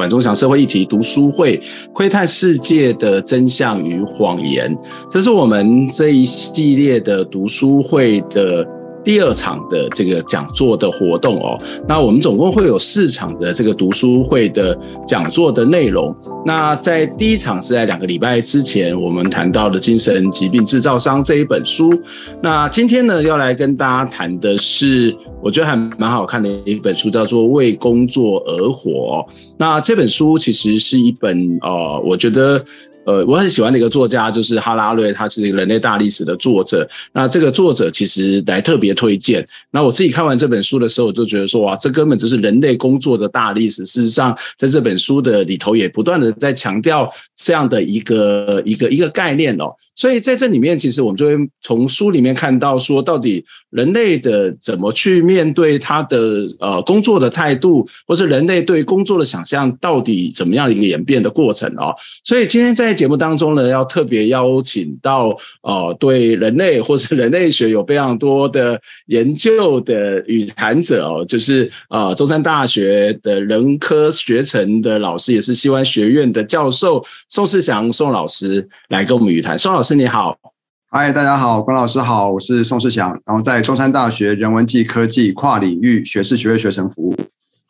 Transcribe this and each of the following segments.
管中祥社会议题读书会，窥探世界的真相与谎言，这是我们这一系列的读书会的第二场的这个讲座的活动哦。那我们总共会有四场的这个读书会的讲座的内容。那在第一场是在两个礼拜之前，我们谈到的《精神疾病制造商》这一本书。那今天呢，要来跟大家谈的是，我觉得还蛮好看的一本书，叫做《为工作而活》。那这本书其实是一本呃，我觉得。呃，我很喜欢的一个作家就是哈拉瑞，他是一个人类大历史的作者。那这个作者其实来特别推荐。那我自己看完这本书的时候，我就觉得说，哇，这根本就是人类工作的大历史。事实上，在这本书的里头，也不断的在强调这样的一个一个一个概念哦。所以在这里面，其实我们就会从书里面看到说，到底人类的怎么去面对他的呃工作的态度，或是人类对工作的想象，到底怎么样一个演变的过程哦。所以今天在节目当中呢，要特别邀请到呃对人类或是人类学有非常多的研究的与谈者哦，就是呃中山大学的人科学程的老师，也是西湾学院的教授宋世祥宋老师来跟我们与谈，宋老师。你好，嗨，大家好，关老师好，我是宋世祥，然后在中山大学人文暨科技跨领域学士学位学程服务。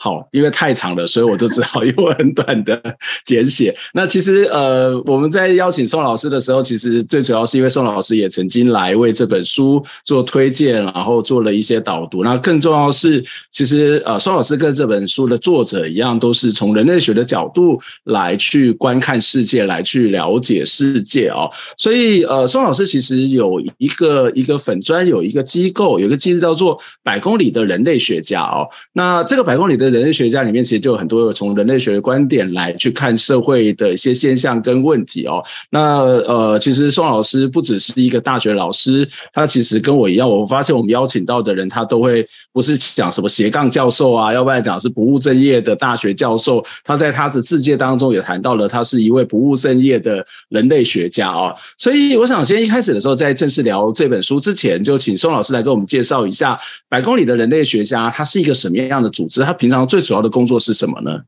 好，因为太长了，所以我就只好 用很短的简写。那其实呃，我们在邀请宋老师的时候，其实最主要是因为宋老师也曾经来为这本书做推荐，然后做了一些导读。那更重要是，其实呃，宋老师跟这本书的作者一样，都是从人类学的角度来去观看世界，来去了解世界哦。所以呃，宋老师其实有一个一个粉专，有一个机构，有一个机制叫做百公里的人类学家哦。那这个百公里的。人类学家里面其实就有很多从人类学的观点来去看社会的一些现象跟问题哦。那呃，其实宋老师不只是一个大学老师，他其实跟我一样，我发现我们邀请到的人，他都会不是讲什么斜杠教授啊，要不然讲是不务正业的大学教授。他在他的自介当中也谈到了，他是一位不务正业的人类学家哦。所以我想先一开始的时候，在正式聊这本书之前，就请宋老师来给我们介绍一下百公里的人类学家，他是一个什么样的组织？他平常最主要的工作是什么呢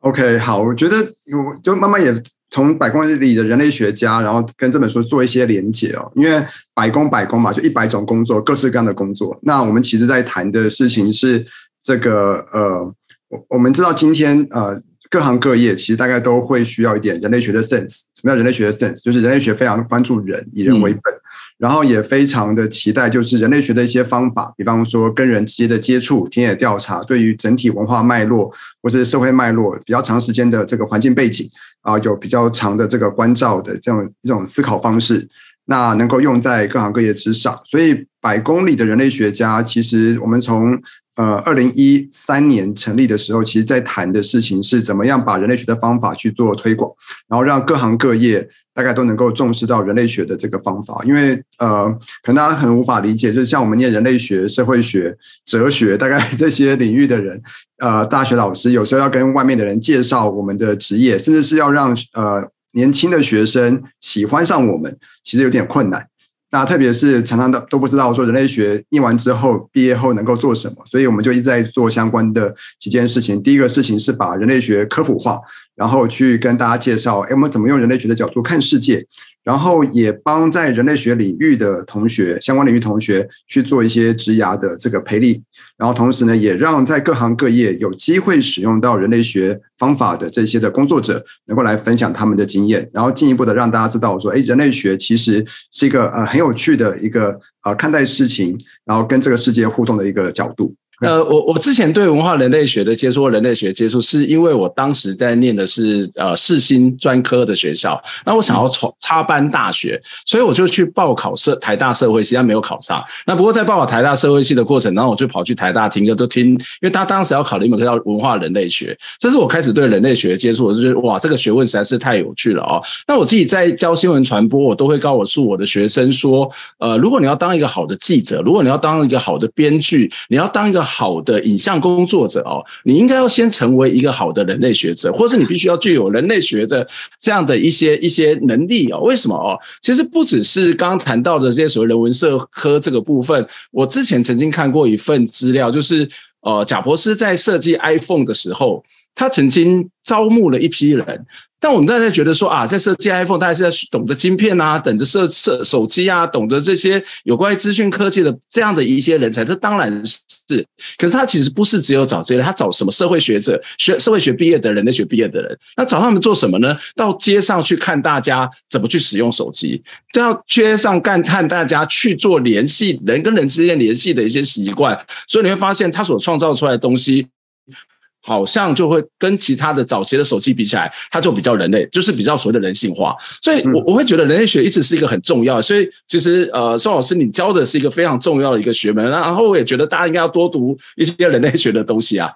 ？OK，好，我觉得我就慢慢也从百公里的人类学家，然后跟这本书做一些连结哦。因为百工百工嘛，就一百种工作，各式各样的工作。那我们其实在谈的事情是这个呃，我我们知道今天呃，各行各业其实大概都会需要一点人类学的 sense。什么叫人类学的 sense？就是人类学非常关注人，以人为本。然后也非常的期待，就是人类学的一些方法，比方说跟人直接的接触、田野调查，对于整体文化脉络或是社会脉络比较长时间的这个环境背景啊，有比较长的这个关照的这样一种思考方式，那能够用在各行各业之上。所以，百公里的人类学家，其实我们从呃，二零一三年成立的时候，其实在谈的事情是怎么样把人类学的方法去做推广，然后让各行各业大概都能够重视到人类学的这个方法。因为呃，可能大家很无法理解，就是像我们念人类学、社会学、哲学，大概 这些领域的人，呃，大学老师有时候要跟外面的人介绍我们的职业，甚至是要让呃年轻的学生喜欢上我们，其实有点困难。那特别是常常都都不知道说人类学念完之后毕业后能够做什么，所以我们就一直在做相关的几件事情。第一个事情是把人类学科普化，然后去跟大家介绍，哎，我们怎么用人类学的角度看世界。然后也帮在人类学领域的同学，相关领域同学去做一些职涯的这个培力，然后同时呢，也让在各行各业有机会使用到人类学方法的这些的工作者，能够来分享他们的经验，然后进一步的让大家知道说，哎，人类学其实是一个呃很有趣的一个呃看待事情，然后跟这个世界互动的一个角度。呃，我我之前对文化人类学的接触，人类学接触，是因为我当时在念的是呃世新专科的学校，那我想要从插班大学，所以我就去报考社台大社会系，但没有考上。那不过在报考台大社会系的过程，然后我就跑去台大听课，都听，因为他当时要考的一门课叫文化人类学，这是我开始对人类学接触，我就觉得哇，这个学问实在是太有趣了哦。那我自己在教新闻传播，我都会告诉我的学生说，呃，如果你要当一个好的记者，如果你要当一个好的编剧，你要当一个好的影像工作者哦，你应该要先成为一个好的人类学者，或是你必须要具有人类学的这样的一些一些能力哦。为什么哦？其实不只是刚刚谈到的这些所谓人文社科这个部分，我之前曾经看过一份资料，就是呃，贾伯斯在设计 iPhone 的时候，他曾经招募了一批人。但我们大家觉得说啊，在设计 iPhone，大家是在懂得晶片啊，等着设设手机啊，懂得这些有关于资讯科技的这样的一些人才，这当然是。可是他其实不是只有找这些人，他找什么社会学者、学社会学毕业的人、人类学毕业的人，那找他们做什么呢？到街上去看大家怎么去使用手机，到街上干看大家去做联系，人跟人之间联系的一些习惯，所以你会发现他所创造出来的东西。好像就会跟其他的早期的手机比起来，它就比较人类，就是比较所谓的人性化。所以我我会觉得人类学一直是一个很重要的。所以其实呃，宋老师你教的是一个非常重要的一个学门，然后我也觉得大家应该要多读一些人类学的东西啊。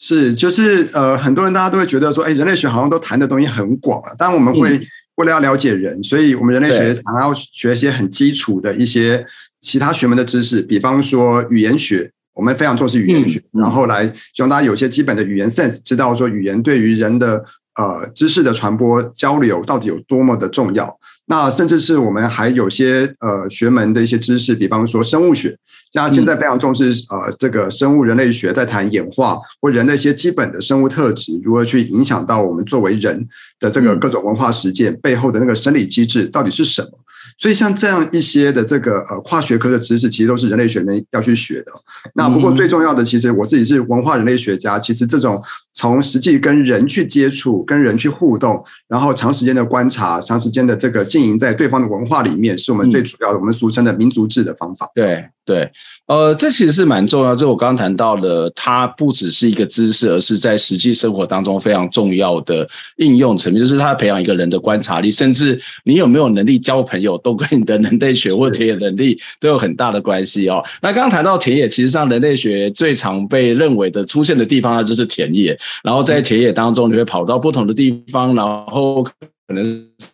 是，就是呃，很多人大家都会觉得说，哎，人类学好像都谈的东西很广啊。当然我们会为了要了解人，所以我们人类学常常要学一些很基础的一些其他学门的知识，比方说语言学。我们非常重视语言学，然后来希望大家有些基本的语言 sense，知道说语言对于人的呃知识的传播交流到底有多么的重要。那甚至是我们还有些呃学门的一些知识，比方说生物学，像现在非常重视呃这个生物人类学，在谈演化或人的一些基本的生物特质，如何去影响到我们作为人的这个各种文化实践背后的那个生理机制到底是什么。所以像这样一些的这个呃跨学科的知识，其实都是人类学们要去学的。那不过最重要的，其实我自己是文化人类学家，其实这种从实际跟人去接触、跟人去互动，然后长时间的观察、长时间的这个经营在对方的文化里面，是我们最主要的，我们俗称的民族志的方法。对对。呃，这其实是蛮重要。就我刚刚谈到了，它不只是一个知识，而是在实际生活当中非常重要的应用层面。就是它培养一个人的观察力，甚至你有没有能力交朋友，都跟你的人类学 或田野能力都有很大的关系哦。那刚刚谈到田野，其实上人类学最常被认为的出现的地方，它就是田野。然后在田野当中，你会跑到不同的地方，然后可能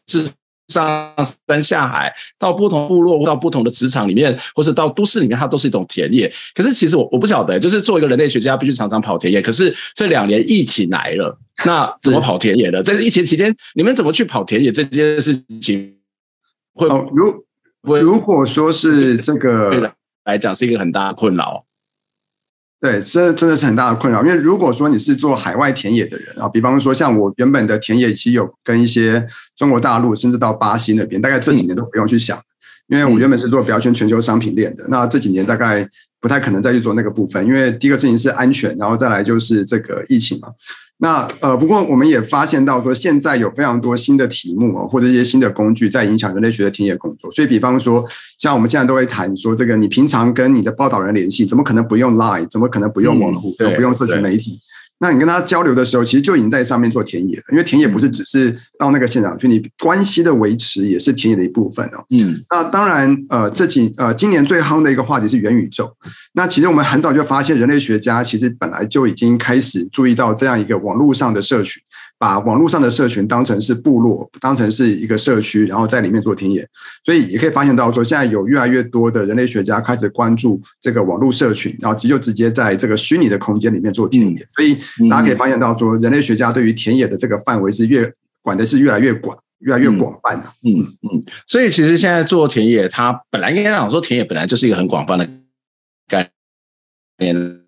是。上山下海，到不同部落，到不同的职场里面，或是到都市里面，它都是一种田野。可是其实我我不晓得，就是做一个人类学家，必须常常跑田野。可是这两年疫情来了，那怎么跑田野的？在疫情期间，你们怎么去跑田野这件事情？会如如果说是这个来讲，是一个很大的困扰。对，这真的是很大的困扰。因为如果说你是做海外田野的人啊，比方说像我原本的田野，其实有跟一些中国大陆，甚至到巴西那边，大概这几年都不用去想，因为我原本是做标签全球商品链的，那这几年大概不太可能再去做那个部分，因为第一个事情是安全，然后再来就是这个疫情嘛。那呃，不过我们也发现到说，现在有非常多新的题目啊，或者一些新的工具在影响人类学的田野工作。所以，比方说，像我们现在都会谈说，这个你平常跟你的报道人联系，怎么可能不用 Line？怎么可能不用网络？怎么不用社群媒体？那你跟他交流的时候，其实就已经在上面做田野了，因为田野不是只是到那个现场去，你关系的维持也是田野的一部分哦。嗯，那当然，呃，这几呃今年最夯的一个话题是元宇宙。那其实我们很早就发现，人类学家其实本来就已经开始注意到这样一个网络上的社群。把网络上的社群当成是部落，当成是一个社区，然后在里面做田野，所以也可以发现到说，现在有越来越多的人类学家开始关注这个网络社群，然后直就直接在这个虚拟的空间里面做田野，所以大家可以发现到说，人类学家对于田野的这个范围是越管的是越来越广，越来越广泛的。嗯嗯，所以其实现在做田野，它本来应该讲说田野本来就是一个很广泛的概念。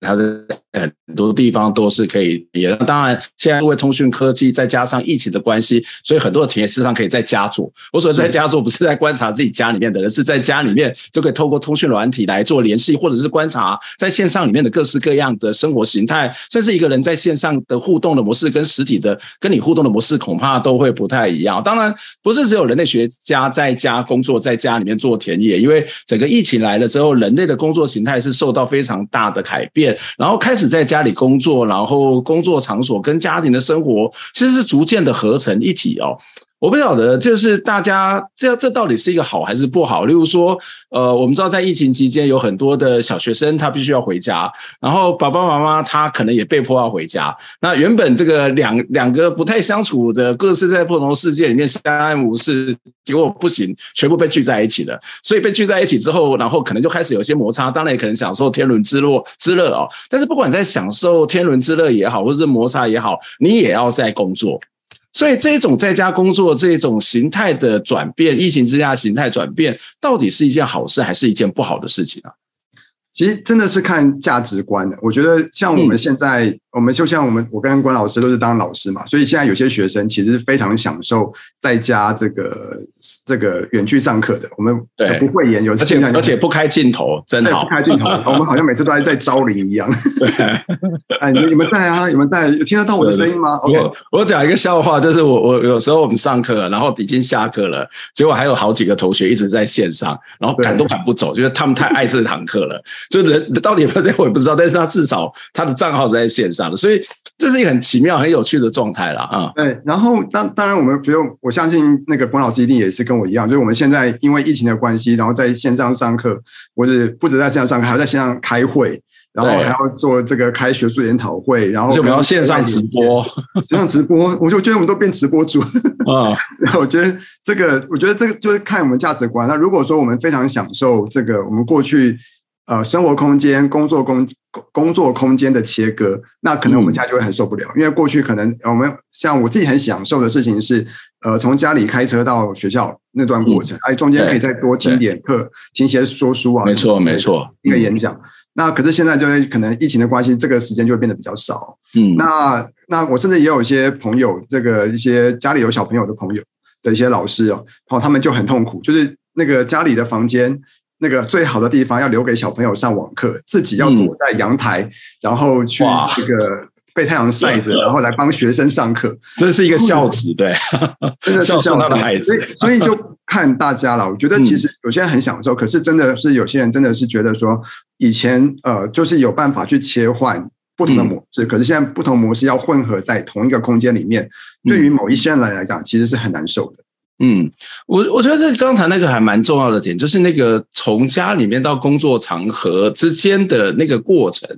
它的很多地方都是可以也当然，现在因为通讯科技再加上疫情的关系，所以很多的田野事实上可以在家做。我所在家做，不是在观察自己家里面的人，是在家里面就可以透过通讯软体来做联系，或者是观察在线上里面的各式各样的生活形态，甚至一个人在线上的互动的模式跟实体的跟你互动的模式恐怕都会不太一样。当然，不是只有人类学家在家工作，在家里面做田野，因为整个疫情来了之后，人类的工作形态是受到非常大的改变。然后开始在家里工作，然后工作场所跟家庭的生活其实是逐渐的合成一体哦。我不晓得，就是大家这这到底是一个好还是不好？例如说，呃，我们知道在疫情期间有很多的小学生他必须要回家，然后爸爸妈妈他可能也被迫要回家。那原本这个两两个不太相处的，各自在不同的世界里面相安无事，结果不行，全部被聚在一起了。所以被聚在一起之后，然后可能就开始有些摩擦。当然也可能享受天伦之乐之乐哦。但是不管在享受天伦之乐也好，或者是摩擦也好，你也要在工作。所以这种在家工作这种形态的转变，疫情之下形态转变，到底是一件好事还是一件不好的事情啊？其实真的是看价值观的。我觉得像我们现在，嗯、我们就像我们，我跟关老师都是当老师嘛，所以现在有些学生其实非常享受在家这个这个远距上课的。我们不会演，有而且而且不开镜头，真的好不开镜头。我们好像每次都在在招灵一样。哎，你你们在啊？你们在？有听得到我的声音吗？OK，我我讲一个笑话，就是我我有时候我们上课，然后已经下课了，结果还有好几个同学一直在线上，然后赶都赶不走，就是他们太爱这堂课了。就人到底有没有在，我也不知道，但是他至少他的账号是在线上的，所以这是一个很奇妙、很有趣的状态了啊。对，然后当当然我们不用，我相信那个关老师一定也是跟我一样，就是我们现在因为疫情的关系，然后在线上上课，或者不止在线上上课，还要在线上开会，然后还要做这个开学术研讨会，然后我们要线上直播，线上直播，我就觉得我们都变直播主 啊。然后我觉得这个，我觉得这个就是看我们价值观。那如果说我们非常享受这个，我们过去。呃，生活空间、工作工工作空间的切割，那可能我们家就会很受不了，嗯、因为过去可能我们像我自己很享受的事情是，呃，从家里开车到学校那段过程，哎、嗯，中间可以再多听点课，听些说书啊，没错没错，一个演讲。嗯、那可是现在就是可能疫情的关系，这个时间就会变得比较少。嗯，那那我甚至也有一些朋友，这个一些家里有小朋友的朋友的一些老师哦，然后他们就很痛苦，就是那个家里的房间。那个最好的地方要留给小朋友上网课，自己要躲在阳台，嗯、然后去这个被太阳晒着，然后来帮学生上课。这是一个孝子，对，真的是孝顺的孩子。所以就看大家了。我觉得其实有些人很享受，嗯、可是真的是有些人真的是觉得说，以前呃就是有办法去切换不同的模式，嗯、可是现在不同模式要混合在同一个空间里面，嗯、对于某一些人来讲，其实是很难受的。嗯，我我觉得这刚才那个还蛮重要的点，就是那个从家里面到工作场合之间的那个过程。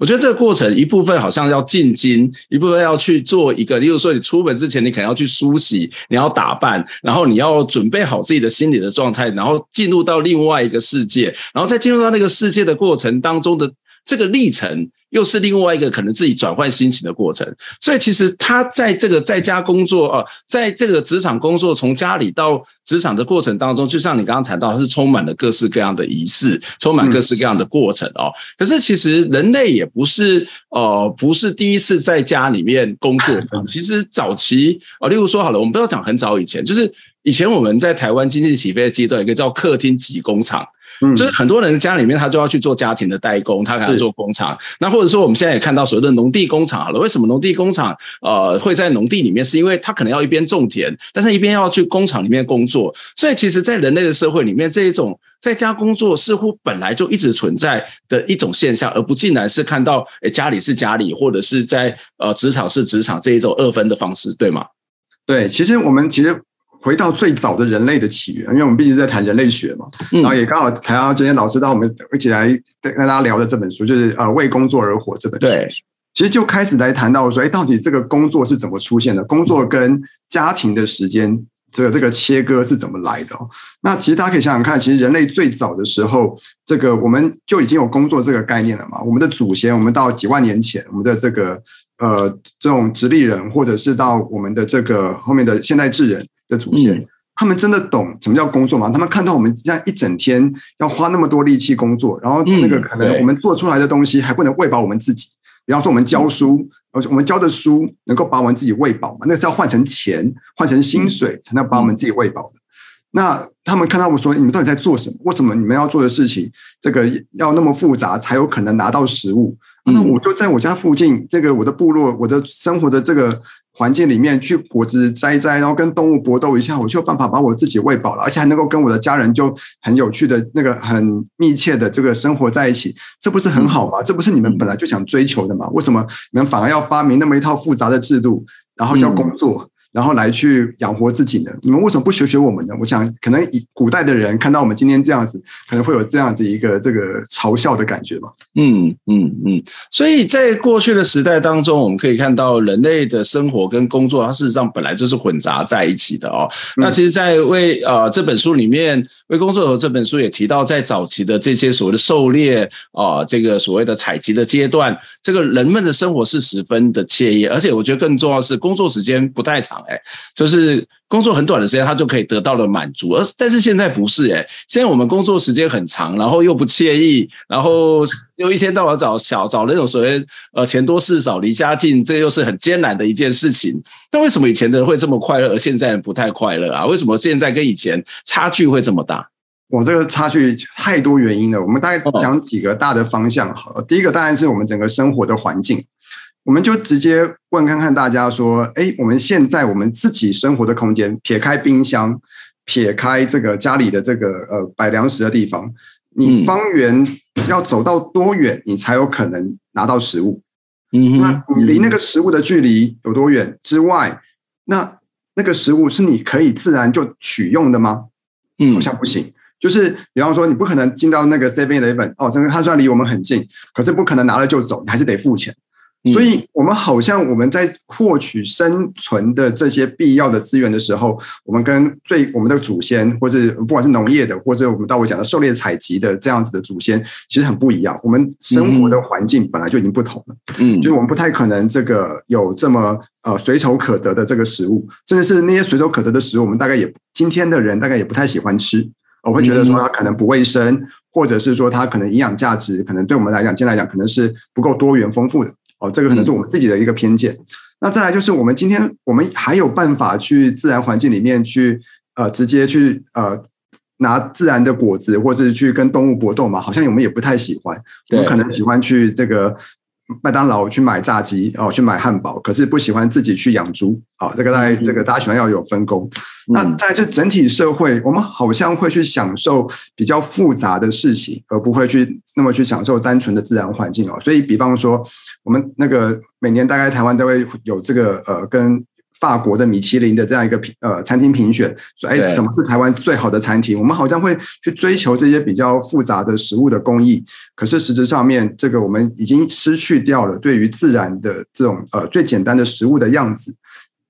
我觉得这个过程一部分好像要进京，一部分要去做一个，例如说你出门之前，你可能要去梳洗，你要打扮，然后你要准备好自己的心理的状态，然后进入到另外一个世界，然后在进入到那个世界的过程当中的这个历程。又是另外一个可能自己转换心情的过程，所以其实他在这个在家工作啊，在这个职场工作，从家里到职场的过程当中，就像你刚刚谈到，是充满了各式各样的仪式，充满各式各样的过程哦。可是其实人类也不是呃不是第一次在家里面工作，其实早期啊，例如说好了，我们不要讲很早以前，就是以前我们在台湾经济起飞的阶段，有一个叫客厅及工厂。嗯，就是很多人家里面他就要去做家庭的代工，他可能做工厂。那或者说我们现在也看到所谓的农地工厂好了，为什么农地工厂呃会在农地里面？是因为他可能要一边种田，但是一边要去工厂里面工作。所以其实，在人类的社会里面，这一种在家工作似乎本来就一直存在的一种现象，而不竟然是看到诶家里是家里，或者是在呃职场是职场这一种二分的方式，对吗？对，其实我们其实。回到最早的人类的起源，因为我们毕竟在谈人类学嘛，然后也刚好谈到今天老师到我们一起来跟大家聊的这本书，就是呃为工作而活这本书。对，其实就开始来谈到说，哎，到底这个工作是怎么出现的？工作跟家庭的时间这个这个切割是怎么来的？那其实大家可以想想看，其实人类最早的时候，这个我们就已经有工作这个概念了嘛。我们的祖先，我们到几万年前，我们的这个呃这种直立人，或者是到我们的这个后面的现代智人。的祖先，他们真的懂什么叫工作吗？他们看到我们这样一整天要花那么多力气工作，然后那个可能我们做出来的东西还不能喂饱我们自己。比方说，我们教书，而且我们教的书能够把我们自己喂饱吗？那是要换成钱、换成薪水才能把我们自己喂饱的。那他们看到我说：“你们到底在做什么？为什么你们要做的事情，这个要那么复杂，才有可能拿到食物？”那我就在我家附近，这个我的部落，我的生活的这个环境里面去果子摘摘，然后跟动物搏斗一下，我就有办法把我自己喂饱了，而且还能够跟我的家人就很有趣的那个很密切的这个生活在一起，这不是很好吗？这不是你们本来就想追求的吗？为什么你们反而要发明那么一套复杂的制度，然后叫工作？然后来去养活自己呢？你们为什么不学学我们呢？我想，可能以古代的人看到我们今天这样子，可能会有这样子一个这个嘲笑的感觉吧。嗯嗯嗯。所以在过去的时代当中，我们可以看到人类的生活跟工作，它事实上本来就是混杂在一起的哦。嗯、那其实，在为呃这本书里面，为工作有这本书也提到，在早期的这些所谓的狩猎啊、呃，这个所谓的采集的阶段，这个人们的生活是十分的惬意，而且我觉得更重要的是，工作时间不太长。哎，就是工作很短的时间，他就可以得到了满足。而但是现在不是哎，现在我们工作时间很长，然后又不惬意，然后又一天到晚找小找那种所谓呃钱多事少离家近，这又是很艰难的一件事情。那为什么以前的人会这么快乐，而现在人不太快乐啊？为什么现在跟以前差距会这么大？我这个差距太多原因了。我们大概讲几个大的方向好了。第一个当然是我们整个生活的环境。我们就直接问看看大家说，哎，我们现在我们自己生活的空间，撇开冰箱，撇开这个家里的这个呃摆粮食的地方，你方圆要走到多远，你才有可能拿到食物？嗯，那你离那个食物的距离有多远之外，那那个食物是你可以自然就取用的吗？嗯，好像不行。就是比方说，你不可能进到那个 Seven Eleven 哦，这个它虽然离我们很近，可是不可能拿了就走，你还是得付钱。所以，我们好像我们在获取生存的这些必要的资源的时候，我们跟最我们的祖先，或者不管是农业的，或者我们到我讲的狩猎采集的这样子的祖先，其实很不一样。我们生活的环境本来就已经不同了，嗯，就是我们不太可能这个有这么呃随手可得的这个食物，甚至是那些随手可得的食物，我们大概也今天的人大概也不太喜欢吃，我会觉得说它可能不卫生，或者是说它可能营养价值，可能对我们来讲，今天来讲可能是不够多元丰富的。哦，这个可能是我们自己的一个偏见。嗯、那再来就是，我们今天我们还有办法去自然环境里面去呃直接去呃拿自然的果子，或者是去跟动物搏斗嘛？好像我们也不太喜欢。我们可能喜欢去这个。麦当劳去买炸鸡哦，去买汉堡，可是不喜欢自己去养猪啊。这个大概这个大家喜欢要有分工。嗯、那在这整体社会，我们好像会去享受比较复杂的事情，而不会去那么去享受单纯的自然环境哦。所以，比方说，我们那个每年大概台湾都会有这个呃跟。法国的米其林的这样一个评呃餐厅评选，说哎，什么是台湾最好的餐厅？我们好像会去追求这些比较复杂的食物的工艺，可是实质上面，这个我们已经失去掉了对于自然的这种呃最简单的食物的样子。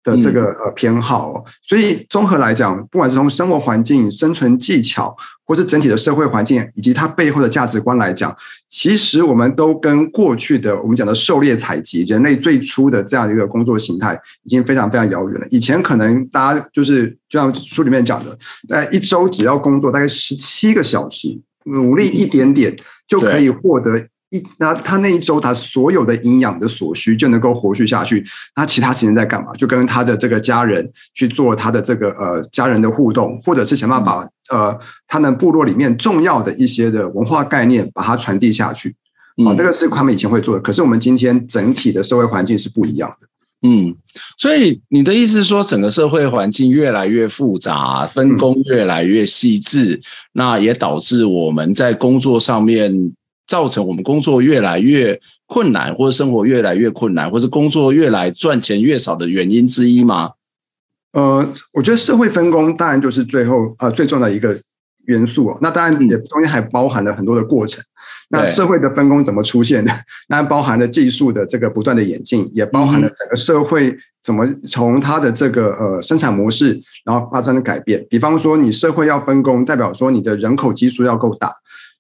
的这个呃偏好，哦，所以综合来讲，不管是从生活环境、生存技巧，或是整体的社会环境，以及它背后的价值观来讲，其实我们都跟过去的我们讲的狩猎采集，人类最初的这样一个工作形态，已经非常非常遥远了。以前可能大家就是就像书里面讲的，大概一周只要工作大概十七个小时，努力一点点就可以获得。一那他那一周他所有的营养的所需就能够活续下去，那其他时间在干嘛？就跟他的这个家人去做他的这个呃家人的互动，或者是想办法把呃他们部落里面重要的一些的文化概念把它传递下去。啊，这个是他们以前会做的，可是我们今天整体的社会环境是不一样的。嗯，所以你的意思是说，整个社会环境越来越复杂，分工越来越细致，那也导致我们在工作上面。造成我们工作越来越困难，或者生活越来越困难，或者工作越来赚钱越少的原因之一吗？呃，我觉得社会分工当然就是最后呃最重要的一个元素哦。那当然也中间还包含了很多的过程。那社会的分工怎么出现的？那包含了技术的这个不断的演进，也包含了整个社会怎么从它的这个呃生产模式，然后发生的改变。比方说，你社会要分工，代表说你的人口基数要够大。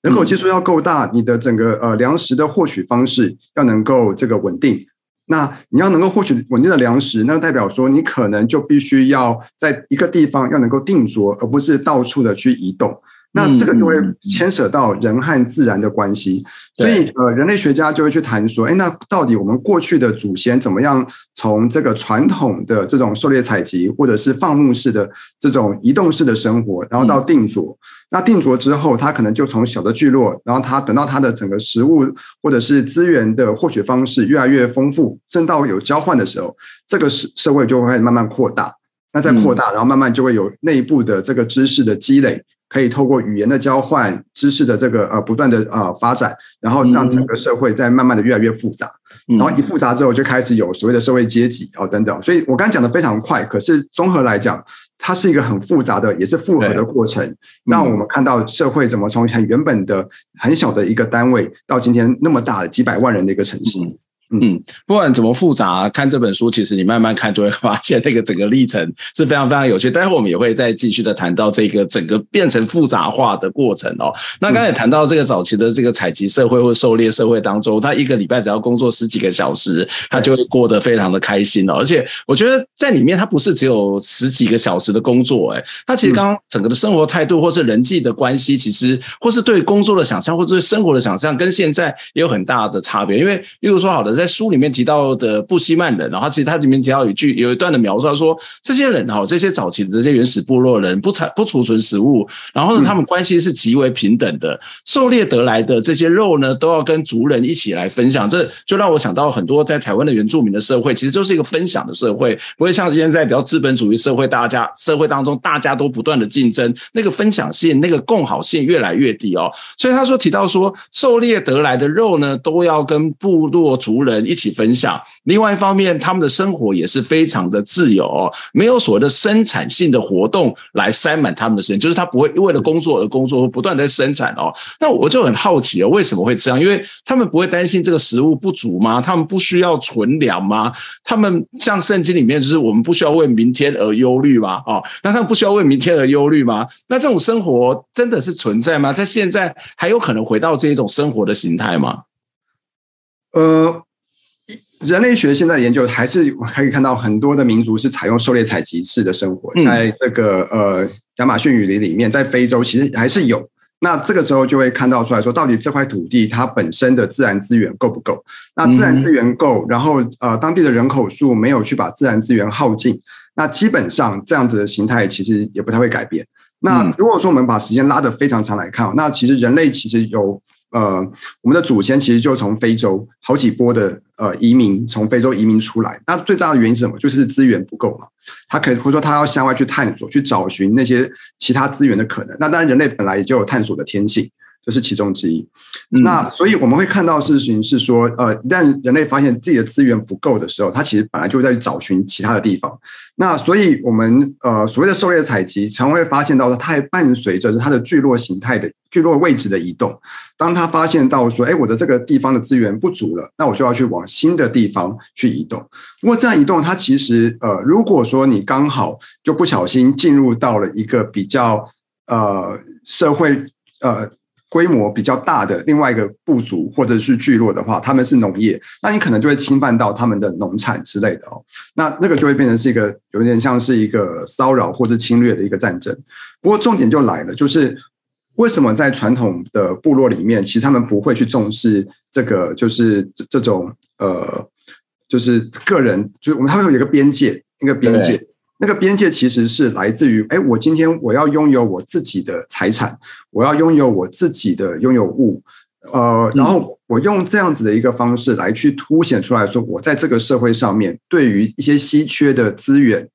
人口基数要够大，你的整个呃粮食的获取方式要能够这个稳定，那你要能够获取稳定的粮食，那代表说你可能就必须要在一个地方要能够定着，而不是到处的去移动。那这个就会牵扯到人和自然的关系，所以呃，人类学家就会去谈说，哎，那到底我们过去的祖先怎么样从这个传统的这种狩猎采集，或者是放牧式的这种移动式的生活，然后到定着。那定着之后，他可能就从小的聚落，然后他等到他的整个食物或者是资源的获取方式越来越丰富，甚至到有交换的时候，这个社社会就会慢慢扩大。那再扩大，然后慢慢就会有内部的这个知识的积累。可以透过语言的交换、知识的这个呃不断的呃发展，然后让整个社会在慢慢的越来越复杂，然后一复杂之后就开始有所谓的社会阶级哦等等。所以我刚才讲的非常快，可是综合来讲，它是一个很复杂的，也是复合的过程，让我们看到社会怎么从很原本的很小的一个单位，到今天那么大的几百万人的一个城市。嗯，不管怎么复杂，看这本书，其实你慢慢看就会发现那个整个历程是非常非常有趣。待会我们也会再继续的谈到这个整个变成复杂化的过程哦。那刚才谈到这个早期的这个采集社会或狩猎社会当中，他一个礼拜只要工作十几个小时，他就会过得非常的开心哦。而且我觉得在里面，他不是只有十几个小时的工作，诶，他其实刚刚整个的生活态度或是人际的关系，其实或是对工作的想象或是对生活的想象，跟现在也有很大的差别。因为例如说，好的。在书里面提到的布希曼人，然后其实他里面提到一句有一段的描述，他说这些人哈，这些早期的这些原始部落人不产不储存食物，然后呢，他们关系是极为平等的，狩猎得来的这些肉呢，都要跟族人一起来分享。这就让我想到很多在台湾的原住民的社会，其实就是一个分享的社会，不会像现在比较资本主义社会，大家社会当中大家都不断的竞争，那个分享性、那个共好性越来越低哦。所以他说提到说，狩猎得来的肉呢，都要跟部落族人。人一起分享。另外一方面，他们的生活也是非常的自由哦，没有所谓的生产性的活动来塞满他们的时间，就是他不会为了工作而工作，会不断在生产哦。那我就很好奇哦，为什么会这样？因为他们不会担心这个食物不足吗？他们不需要存粮吗？他们像圣经里面，就是我们不需要为明天而忧虑吗？哦，那他们不需要为明天而忧虑吗？那这种生活真的是存在吗？在现在还有可能回到这一种生活的形态吗？呃。人类学现在研究还是可以看到很多的民族是采用狩猎采集式的生活，在这个呃亚马逊雨林里面，在非洲其实还是有。那这个时候就会看到出来说，到底这块土地它本身的自然资源够不够？那自然资源够，然后呃当地的人口数没有去把自然资源耗尽，那基本上这样子的形态其实也不太会改变。那如果说我们把时间拉得非常长来看，那其实人类其实有。呃，我们的祖先其实就从非洲好几波的呃移民从非洲移民出来，那最大的原因是什么？就是资源不够嘛。他可能会说他要向外去探索，去找寻那些其他资源的可能。那当然，人类本来也就有探索的天性。这是其中之一。那所以我们会看到事情是说，呃，一旦人类发现自己的资源不够的时候，它其实本来就在找寻其他的地方。那所以我们呃所谓的狩猎采集，常会发现到它还伴随着它的聚落形态的聚落位置的移动。当他发现到说，哎，我的这个地方的资源不足了，那我就要去往新的地方去移动。不过这样移动，它其实呃，如果说你刚好就不小心进入到了一个比较呃社会呃。规模比较大的另外一个部族或者是聚落的话，他们是农业，那你可能就会侵犯到他们的农产之类的哦。那那个就会变成是一个有点像是一个骚扰或者侵略的一个战争。不过重点就来了，就是为什么在传统的部落里面，其实他们不会去重视这个，就是这种呃，就是个人，就是我们他们有一个边界，一个边界。那个边界其实是来自于，哎，我今天我要拥有我自己的财产，我要拥有我自己的拥有物，呃，然后我用这样子的一个方式来去凸显出来说，我在这个社会上面对于一些稀缺的资源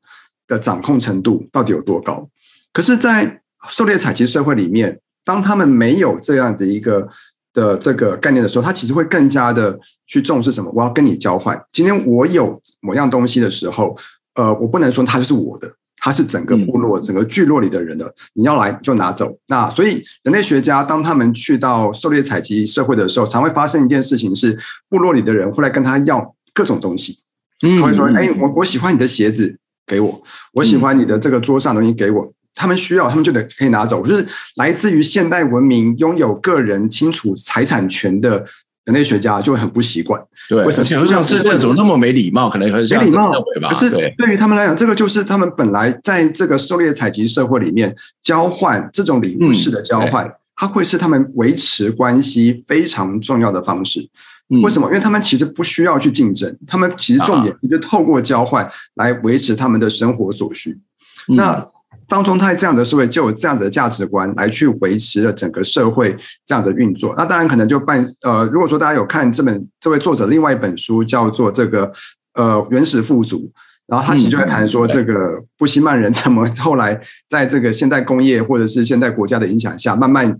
的掌控程度到底有多高？可是，在狩猎采集社会里面，当他们没有这样的一个的这个概念的时候，他其实会更加的去重视什么？我要跟你交换，今天我有某样东西的时候。呃，我不能说它就是我的，它是整个部落、整个聚落里的人的。你要来就拿走。那所以人类学家当他们去到狩猎采集社会的时候，常会发生一件事情是，部落里的人会来跟他要各种东西。他会说：“哎，我我喜欢你的鞋子，给我；我喜欢你的这个桌上的东西，给我。”他们需要，他们就得可以拿走。就是来自于现代文明拥有个人清楚财产权的人类学家就会很不习惯。对，为什么？这这怎么那么没礼貌？可能。没礼貌。可是对于他们来讲，这个就是他们本来在这个狩猎采集社会里面交换这种礼物式的交换，嗯、它会是他们维持关系非常重要的方式。为什么？因为他们其实不需要去竞争，他们其实重点就是透过交换来维持他们的生活所需。嗯、那当中，他这样的社会就有这样子的价值观来去维持了整个社会这样的运作。那当然可能就办呃，如果说大家有看这本这位作者另外一本书叫做这个呃原始富足，然后他其实就在谈说这个布希曼人怎么后来在这个现代工业或者是现代国家的影响下慢慢。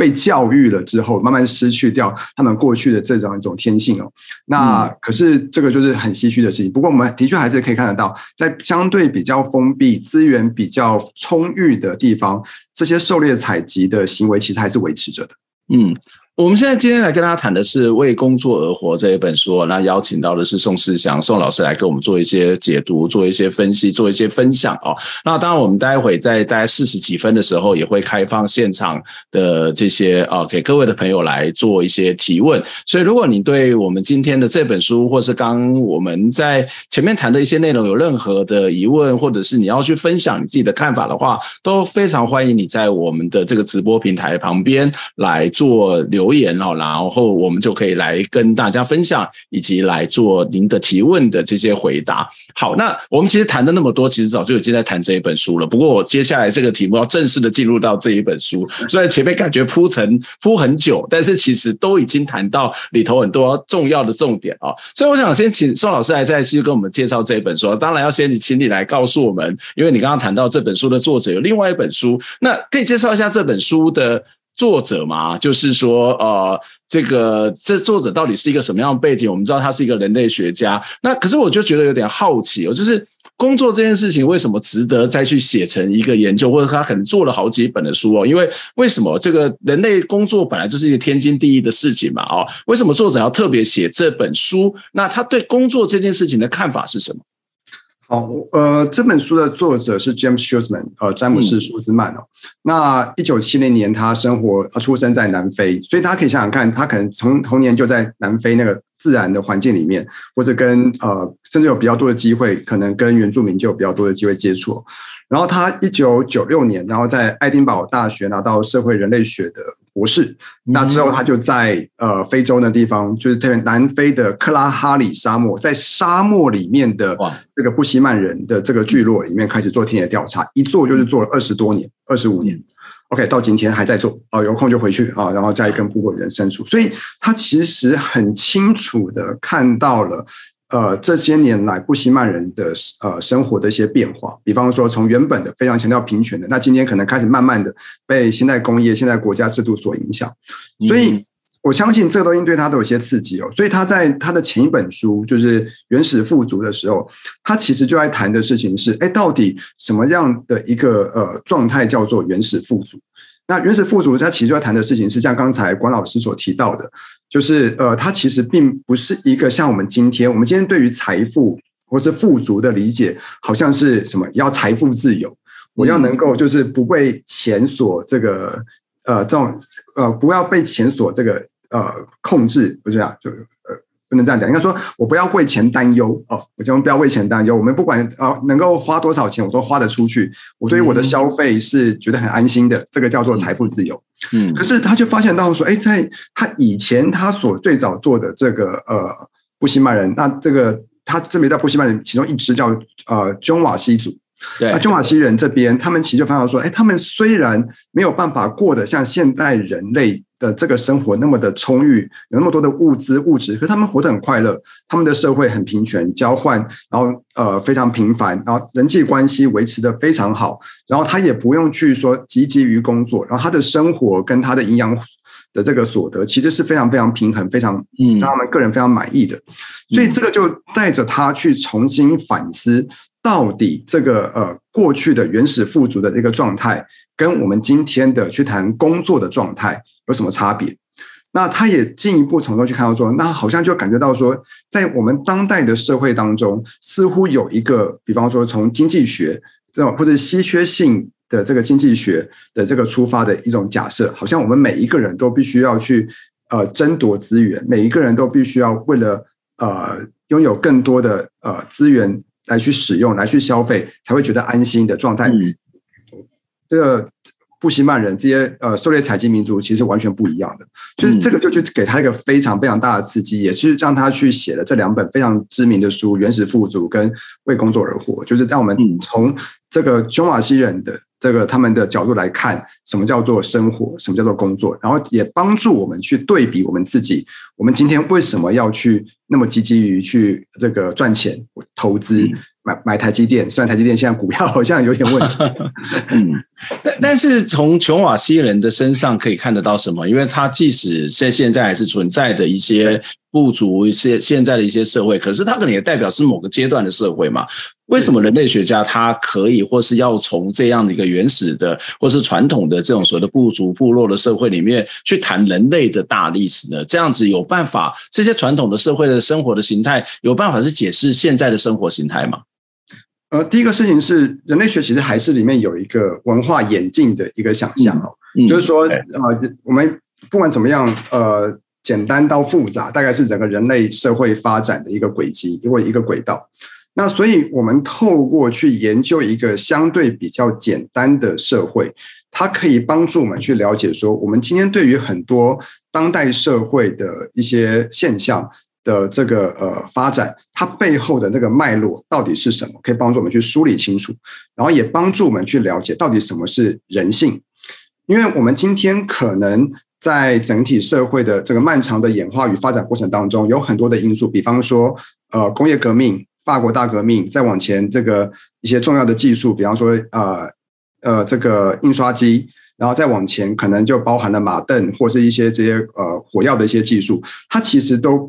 被教育了之后，慢慢失去掉他们过去的这种一种天性哦。那可是这个就是很唏嘘的事情。不过我们的确还是可以看得到，在相对比较封闭、资源比较充裕的地方，这些狩猎采集的行为其实还是维持着的。嗯。我们现在今天来跟大家谈的是《为工作而活》这一本书，那邀请到的是宋世祥宋老师来跟我们做一些解读、做一些分析、做一些分享哦。那当然，我们待会在大概四十几分的时候，也会开放现场的这些啊，给各位的朋友来做一些提问。所以，如果你对我们今天的这本书，或是刚我们在前面谈的一些内容有任何的疑问，或者是你要去分享你自己的看法的话，都非常欢迎你在我们的这个直播平台旁边来做留。留言哦，然后我们就可以来跟大家分享，以及来做您的提问的这些回答。好，那我们其实谈的那么多，其实早就已经在谈这一本书了。不过我接下来这个题目要正式的进入到这一本书，虽然前面感觉铺陈铺很久，但是其实都已经谈到里头很多重要的重点啊。所以我想先请宋老师来再继续跟我们介绍这一本书。当然要先你请你来告诉我们，因为你刚刚谈到这本书的作者有另外一本书，那可以介绍一下这本书的。作者嘛，就是说，呃，这个这作者到底是一个什么样的背景？我们知道他是一个人类学家，那可是我就觉得有点好奇哦，就是工作这件事情为什么值得再去写成一个研究，或者他可能做了好几本的书哦？因为为什么这个人类工作本来就是一个天经地义的事情嘛？哦，为什么作者要特别写这本书？那他对工作这件事情的看法是什么？好，呃，这本书的作者是 James Schusman，呃，詹姆斯·舒兹曼哦。嗯、那一九七零年，他生活，他出生在南非，所以大家可以想想看，他可能从童年就在南非那个自然的环境里面，或者跟呃，甚至有比较多的机会，可能跟原住民就有比较多的机会接触。然后他一九九六年，然后在爱丁堡大学拿到社会人类学的博士。嗯、那之后他就在呃非洲的地方，就是特别南非的克拉哈里沙漠，在沙漠里面的这个布希曼人的这个聚落里面开始做田野调查，一做就是做了二十多年，二十五年。OK，到今天还在做啊、呃，有空就回去啊，然后再跟部落人相处。所以他其实很清楚的看到了。呃，这些年来布希曼人的呃生活的一些变化，比方说从原本的非常强调平权的，那今天可能开始慢慢的被现代工业、现代国家制度所影响，所以我相信这个东西对他都有些刺激哦。所以他在他的前一本书就是《原始富足》的时候，他其实就在谈的事情是：哎，到底什么样的一个呃状态叫做原始富足？那原始富足，他其实要谈的事情是像刚才管老师所提到的。就是呃，它其实并不是一个像我们今天，我们今天对于财富或是富足的理解，好像是什么要财富自由，我要能够就是不被钱所这个呃这种呃不要被钱所这个呃控制，不是这样，就呃不能这样讲，应该说我不要为钱担忧哦，我千万不要为钱担忧，我们不管啊、呃、能够花多少钱，我都花得出去，我对于我的消费是觉得很安心的，这个叫做财富自由。嗯，可是他就发现到说，哎，在他以前他所最早做的这个呃布希曼人，那这个他这边在布希曼人，其中一支叫呃中瓦西族，对，那中瓦西人这边，他们其实就发现到说，哎，他们虽然没有办法过得像现代人类的这个生活那么的充裕，有那么多的物资物质，可是他们活得很快乐，他们的社会很平权，交换，然后呃非常平凡，然后人际关系维持的非常好，然后他也不用去说积极于工作，然后他的生活跟他的营养的这个所得其实是非常非常平衡，非常嗯让他们个人非常满意的，所以这个就带着他去重新反思，到底这个呃过去的原始富足的这个状态，跟我们今天的去谈工作的状态。有什么差别？那他也进一步从中去看到说，那好像就感觉到说，在我们当代的社会当中，似乎有一个，比方说从经济学这种或者稀缺性的这个经济学的这个出发的一种假设，好像我们每一个人都必须要去呃争夺资源，每一个人都必须要为了呃拥有更多的呃资源来去使用、来去消费，才会觉得安心的状态。嗯，这个。布希曼人这些呃狩猎采集民族其实完全不一样的，就是这个就就给他一个非常非常大的刺激，也是让他去写了这两本非常知名的书《原始富足》跟《为工作而活》，就是让我们从这个匈瓦西人的这个他们的角度来看，什么叫做生活，什么叫做工作，然后也帮助我们去对比我们自己，我们今天为什么要去那么积极于去这个赚钱投资。买买台积电，虽然台积电现在股票 好像有点问题，嗯，但但是从琼瓦西人的身上可以看得到什么？因为他即使现现在还是存在的一些部族，一些现在的一些社会，可是他可能也代表是某个阶段的社会嘛？为什么人类学家他可以或是要从这样的一个原始的或是传统的这种所谓的部族部落的社会里面去谈人类的大历史呢？这样子有办法，这些传统的社会的生活的形态有办法是解释现在的生活形态吗？呃，第一个事情是，人类学其实还是里面有一个文化演进的一个想象哦，嗯嗯、就是说，呃，我们不管怎么样，呃，简单到复杂，大概是整个人类社会发展的一个轨迹，因为一个轨道。那所以，我们透过去研究一个相对比较简单的社会，它可以帮助我们去了解说，我们今天对于很多当代社会的一些现象。的这个呃发展，它背后的那个脉络到底是什么？可以帮助我们去梳理清楚，然后也帮助我们去了解到底什么是人性。因为我们今天可能在整体社会的这个漫长的演化与发展过程当中，有很多的因素，比方说呃工业革命、法国大革命，再往前这个一些重要的技术，比方说呃呃这个印刷机，然后再往前可能就包含了马鐙或是一些这些呃火药的一些技术，它其实都。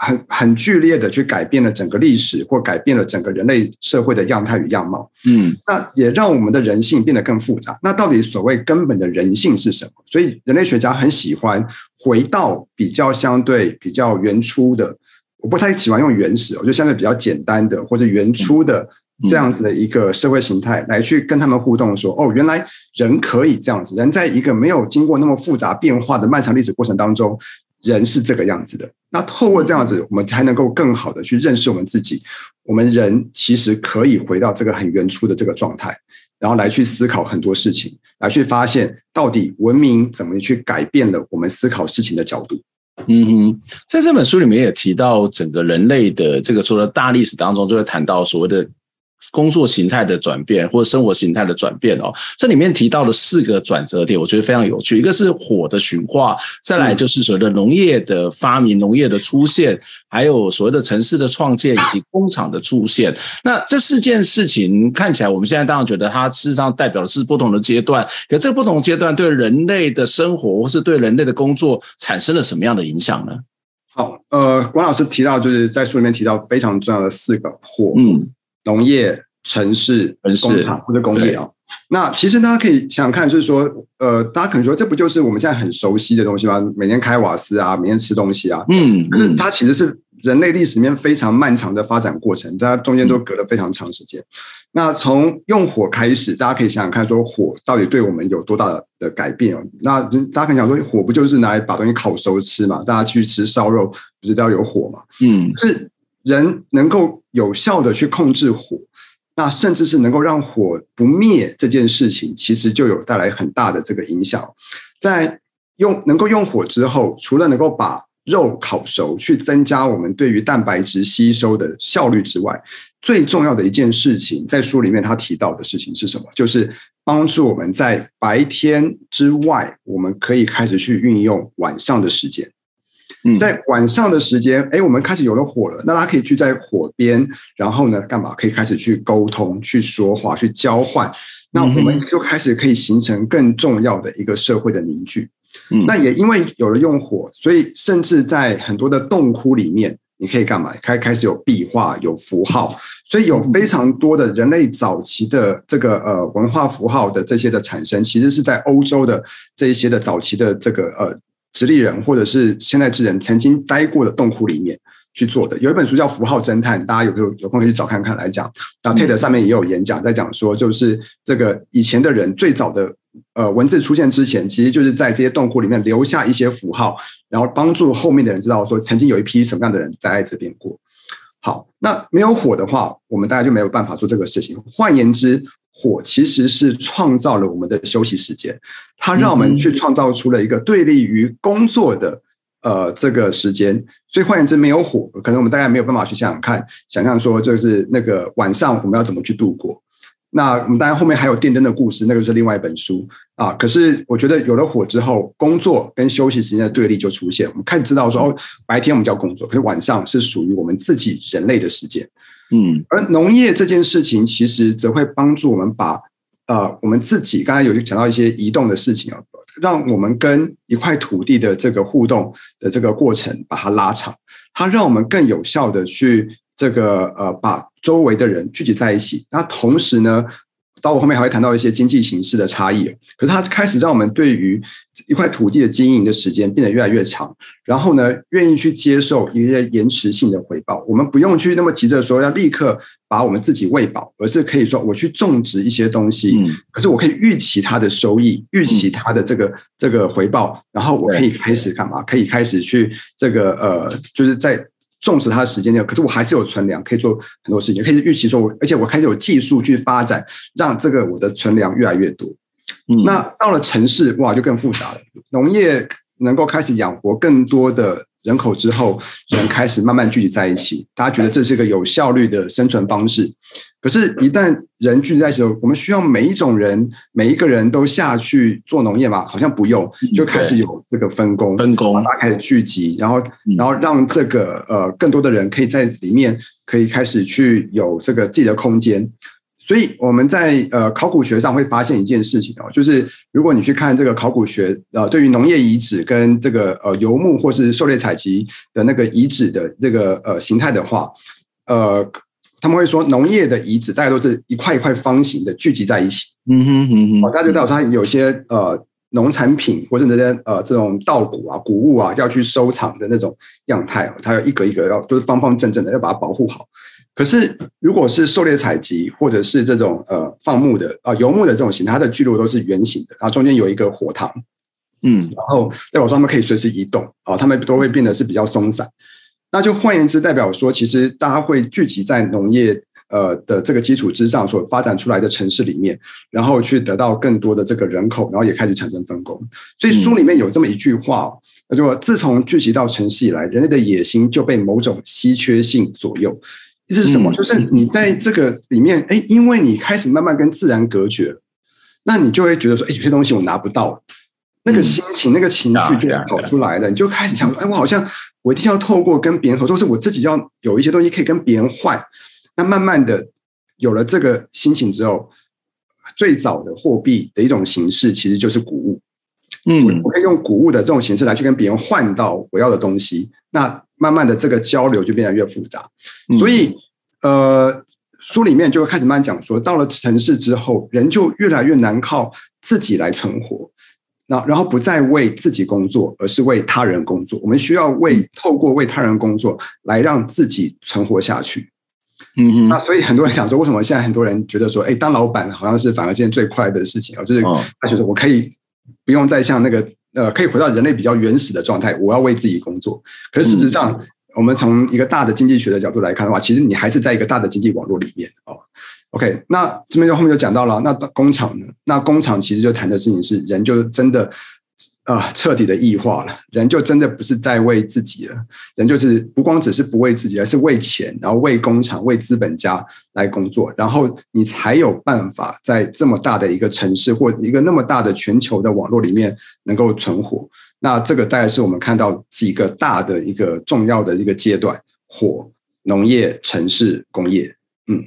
很很剧烈的去改变了整个历史，或改变了整个人类社会的样态与样貌。嗯，那也让我们的人性变得更复杂。那到底所谓根本的人性是什么？所以人类学家很喜欢回到比较相对比较原初的，我不太喜欢用原始，我觉得相对比较简单的或者原初的这样子的一个社会形态来去跟他们互动，说哦，原来人可以这样子，人在一个没有经过那么复杂变化的漫长历史过程当中。人是这个样子的，那透过这样子，我们才能够更好的去认识我们自己。我们人其实可以回到这个很原初的这个状态，然后来去思考很多事情，来去发现到底文明怎么去改变了我们思考事情的角度。嗯哼，在这本书里面也提到，整个人类的这个除了大历史当中，就会谈到所谓的。工作形态的转变或者生活形态的转变哦，这里面提到了四个转折点，我觉得非常有趣。一个是火的驯化，再来就是所谓的农业的发明、农业的出现，还有所谓的城市的创建以及工厂的出现。那这四件事情看起来，我们现在当然觉得它事实上代表的是不同的阶段。可这个不同阶段对人类的生活或是对人类的工作产生了什么样的影响呢？好，呃，关老师提到就是在书里面提到非常重要的四个火，嗯。农业、城市、工厂或者工业啊，那其实大家可以想想看，就是说，呃，大家可能说，这不就是我们现在很熟悉的东西吗？每天开瓦斯啊，每天吃东西啊，嗯，可是它其实是人类历史里面非常漫长的发展过程，大家中间都隔了非常长时间。那从用火开始，大家可以想想看，说火到底对我们有多大的改变？那大家可以想说，火不就是拿来把东西烤熟吃嘛？大家去吃烧肉，不是都要有火嘛？嗯，是。人能够有效的去控制火，那甚至是能够让火不灭这件事情，其实就有带来很大的这个影响。在用能够用火之后，除了能够把肉烤熟，去增加我们对于蛋白质吸收的效率之外，最重要的一件事情，在书里面他提到的事情是什么？就是帮助我们在白天之外，我们可以开始去运用晚上的时间。在晚上的时间，哎，我们开始有了火了，那他可以聚在火边，然后呢，干嘛？可以开始去沟通、去说话、去交换。那我们就开始可以形成更重要的一个社会的凝聚。嗯，那也因为有了用火，所以甚至在很多的洞窟里面，你可以干嘛？开开始有壁画、有符号，所以有非常多的人类早期的这个呃文化符号的这些的产生，其实是在欧洲的这一些的早期的这个呃。直立人或者是现代智人曾经待过的洞窟里面去做的，有一本书叫《符号侦探》，大家有有有空可以去找看看来讲。那 TED 上面也有演讲在讲说，就是这个以前的人最早的呃文字出现之前，其实就是在这些洞窟里面留下一些符号，然后帮助后面的人知道说曾经有一批什么样的人待在这边过。好，那没有火的话，我们大家就没有办法做这个事情。换言之，火其实是创造了我们的休息时间，它让我们去创造出了一个对立于工作的呃这个时间。所以换言之，没有火，可能我们大家没有办法去想想看，想象说就是那个晚上我们要怎么去度过。那我们当然后面还有电灯的故事，那个是另外一本书啊。可是我觉得有了火之后，工作跟休息时间的对立就出现。我们开始知道说，哦，白天我们叫工作，可是晚上是属于我们自己人类的时间。嗯，而农业这件事情其实则会帮助我们把呃我们自己刚才有讲到一些移动的事情啊，让我们跟一块土地的这个互动的这个过程把它拉长，它让我们更有效的去。这个呃，把周围的人聚集在一起。那同时呢，到我后面还会谈到一些经济形势的差异。可是它开始让我们对于一块土地的经营的时间变得越来越长。然后呢，愿意去接受一些延迟性的回报。我们不用去那么急着说要立刻把我们自己喂饱，而是可以说我去种植一些东西。可是我可以预期它的收益，预期它的这个这个回报，然后我可以开始干嘛？可以开始去这个呃，就是在。重视它的时间，可是我还是有存粮，可以做很多事情，可以预期说我，而且我开始有技术去发展，让这个我的存粮越来越多。嗯，那到了城市，哇，就更复杂了。农业能够开始养活更多的人口之后，人开始慢慢聚集在一起，大家觉得这是一个有效率的生存方式。可是，一旦人聚集在一起，我们需要每一种人，每一个人都下去做农业嘛？好像不用，就开始有这个分工，分工，大家开始聚集，然后，然后让这个呃更多的人可以在里面可以开始去有这个自己的空间。所以我们在呃考古学上会发现一件事情哦，就是如果你去看这个考古学呃，对于农业遗址跟这个呃游牧或是狩猎采集的那个遗址的这个呃形态的话，呃。他们会说，农业的遗址大概都是一块一块方形的聚集在一起。嗯哼嗯哼，大家就知道它有些呃农产品或者那些呃这种稻谷啊、谷物啊要去收藏的那种样态哦，它要一格一格要都是方方正正的，要把它保护好。可是如果是狩猎采集或者是这种呃放牧的啊、呃、游牧的这种形态，它的聚落都是圆形的，然后中间有一个火塘。嗯，然后代表说他们可以随时移动啊、呃，他们都会变得是比较松散。那就换言之，代表说，其实大家会聚集在农业呃的这个基础之上所发展出来的城市里面，然后去得到更多的这个人口，然后也开始产生分工。所以书里面有这么一句话，那就自从聚集到城市以来，人类的野心就被某种稀缺性左右。意思是什么？就是你在这个里面，哎，因为你开始慢慢跟自然隔绝了，那你就会觉得说，哎，有些东西我拿不到了。那个心情、那个情绪就跑出来了，你就开始想说：“哎，我好像我一定要透过跟别人合作，是我自己要有一些东西可以跟别人换。”那慢慢的有了这个心情之后，最早的货币的一种形式其实就是谷物。嗯，我可以用谷物的这种形式来去跟别人换到我要的东西。那慢慢的这个交流就变得越复杂。所以，呃，书里面就开始慢慢讲说，到了城市之后，人就越来越难靠自己来存活。那然后不再为自己工作，而是为他人工作。我们需要为透过为他人工作来让自己存活下去。嗯嗯。那所以很多人想说，为什么现在很多人觉得说，哎，当老板好像是反而现在最快的事情啊？就是他觉得我可以不用再像那个呃，可以回到人类比较原始的状态，我要为自己工作。可是事实上，我们从一个大的经济学的角度来看的话，其实你还是在一个大的经济网络里面哦。OK，那这边就后面就讲到了，那工厂呢？那工厂其实就谈的事情是，人就真的、呃、彻底的异化了，人就真的不是在为自己了，人就是不光只是不为自己，而是为钱，然后为工厂、为资本家来工作，然后你才有办法在这么大的一个城市或一个那么大的全球的网络里面能够存活。那这个大概是我们看到几个大的一个重要的一个阶段：火、农业、城市、工业。嗯。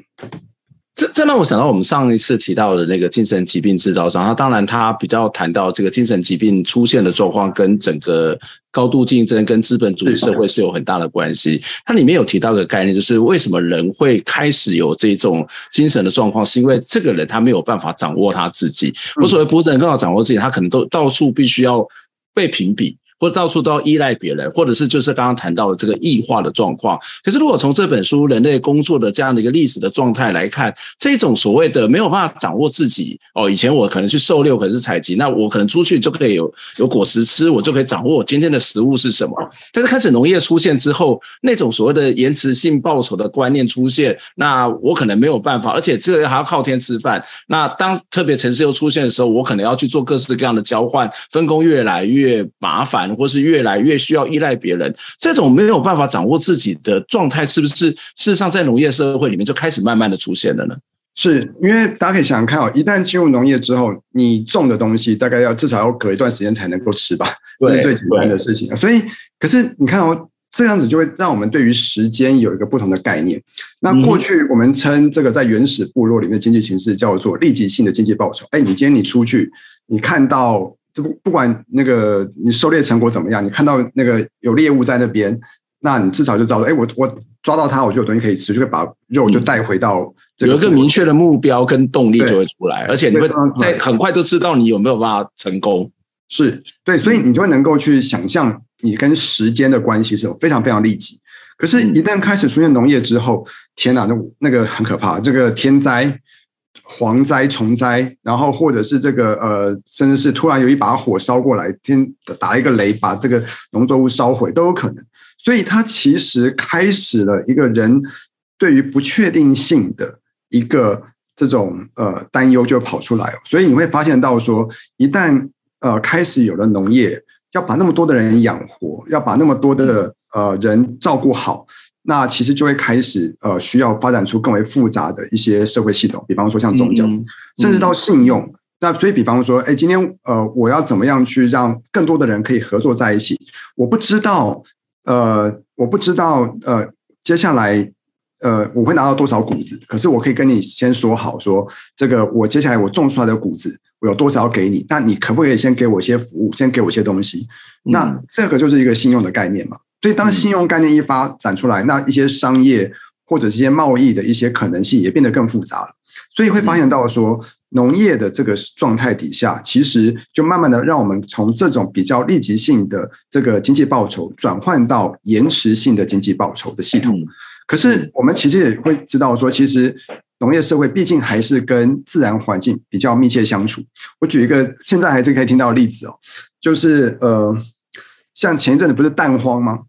这这让我想到我们上一次提到的那个精神疾病制造商，那当然他比较谈到这个精神疾病出现的状况跟整个高度竞争跟资本主义社会是有很大的关系。它里面有提到一个概念，就是为什么人会开始有这种精神的状况，是因为这个人他没有办法掌握他自己。我所谓不能更好掌握自己，他可能都到处必须要被评比。或者到处都要依赖别人，或者是就是刚刚谈到的这个异化的状况。可是如果从这本书人类工作的这样的一个历史的状态来看，这种所谓的没有办法掌握自己哦，以前我可能去狩猎，可能是采集，那我可能出去就可以有有果实吃，我就可以掌握我今天的食物是什么。但是开始农业出现之后，那种所谓的延迟性报酬的观念出现，那我可能没有办法，而且这个还要靠天吃饭。那当特别城市又出现的时候，我可能要去做各式各样的交换，分工越来越麻烦，或是越来越需要依赖别人。这种没有办法掌握自己的状态，是不是事实上在农业社会里面就开始慢慢的出现了呢？是因为大家可以想想看哦，一旦进入农业之后，你种的东西大概要至少要隔一段时间才能够吃吧，这是最简单的事情。所以，可是你看哦。这样子就会让我们对于时间有一个不同的概念。那过去我们称这个在原始部落里面的经济形式叫做立即性的经济报酬。哎，你今天你出去，你看到不不管那个你狩猎成果怎么样，你看到那个有猎物在那边，那你至少就知道说，哎，我我抓到它，我就有东西可以吃，就会把肉就带回到这个。有一个明确的目标跟动力就会出来，而且你会在很快就知道你有没有办法成功。是对，所以你就会能够去想象。你跟时间的关系是有非常非常立即，可是，一旦开始出现农业之后，天哪，那那个很可怕，这个天灾、蝗灾、虫灾，然后或者是这个呃，甚至是突然有一把火烧过来，天打一个雷，把这个农作物烧毁都有可能。所以，它其实开始了一个人对于不确定性的一个这种呃担忧就跑出来。所以，你会发现到说，一旦呃开始有了农业。要把那么多的人养活，要把那么多的呃人照顾好，那其实就会开始呃需要发展出更为复杂的一些社会系统，比方说像宗教，嗯嗯、甚至到信用。那所以，比方说，哎，今天呃我要怎么样去让更多的人可以合作在一起？我不知道，呃，我不知道，呃，接下来。呃，我会拿到多少谷子？可是我可以跟你先说好，说这个我接下来我种出来的谷子，我有多少要给你？那你可不可以先给我一些服务，先给我一些东西？那这个就是一个信用的概念嘛。所以当信用概念一发展出来，那一些商业或者这些贸易的一些可能性也变得更复杂了。所以会发现到说，农业的这个状态底下，其实就慢慢的让我们从这种比较立即性的这个经济报酬，转换到延迟性的经济报酬的系统。可是我们其实也会知道说，其实农业社会毕竟还是跟自然环境比较密切相处。我举一个现在还是可以听到的例子哦，就是呃，像前一阵子不是蛋荒吗？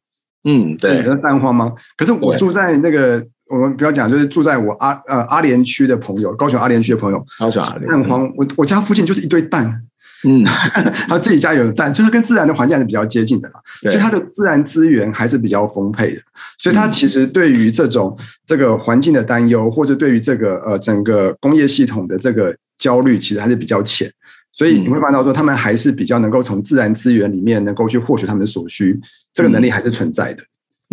嗯，对，蛋荒吗？可是我住在那个，我们不要讲，就是住在我阿呃阿联区的朋友，高雄阿联区的朋友，高雄阿莲蛋荒，我我家附近就是一堆蛋。嗯，他自己家有蛋，就是跟自然的环境还是比较接近的嘛，所以它的自然资源还是比较丰沛的。所以它其实对于这种这个环境的担忧，或者对于这个呃整个工业系统的这个焦虑，其实还是比较浅。所以你会发现到说，他们还是比较能够从自然资源里面能够去获取他们所需，这个能力还是存在的。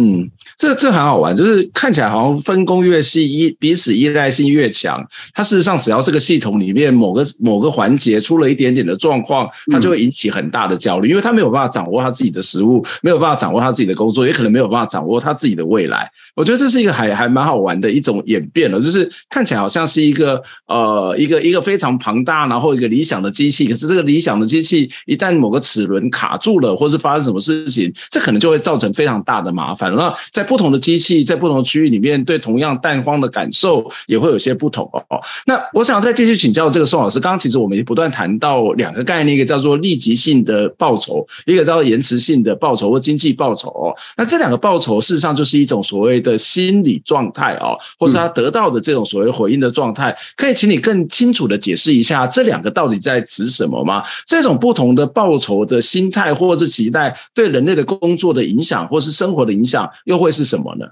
嗯，这这很好玩，就是看起来好像分工越细，依彼此依赖性越强。它事实上只要这个系统里面某个某个环节出了一点点的状况，它就会引起很大的焦虑，因为他没有办法掌握他自己的食物，没有办法掌握他自己的工作，也可能没有办法掌握他自己的未来。我觉得这是一个还还蛮好玩的一种演变了，就是看起来好像是一个呃一个一个非常庞大，然后一个理想的机器，可是这个理想的机器一旦某个齿轮卡住了，或是发生什么事情，这可能就会造成非常大的麻烦。那在不同的机器，在不同的区域里面，对同样蛋荒的感受也会有些不同哦。那我想再继续请教这个宋老师，刚刚其实我们也不断谈到两个概念，一个叫做立即性的报酬，一个叫做延迟性的报酬或经济报酬哦。那这两个报酬事实上就是一种所谓的心理状态哦，或是他得到的这种所谓回应的状态。可以请你更清楚的解释一下这两个到底在指什么吗？这种不同的报酬的心态或是期待，对人类的工作的影响或是生活的影响。又会是什么呢？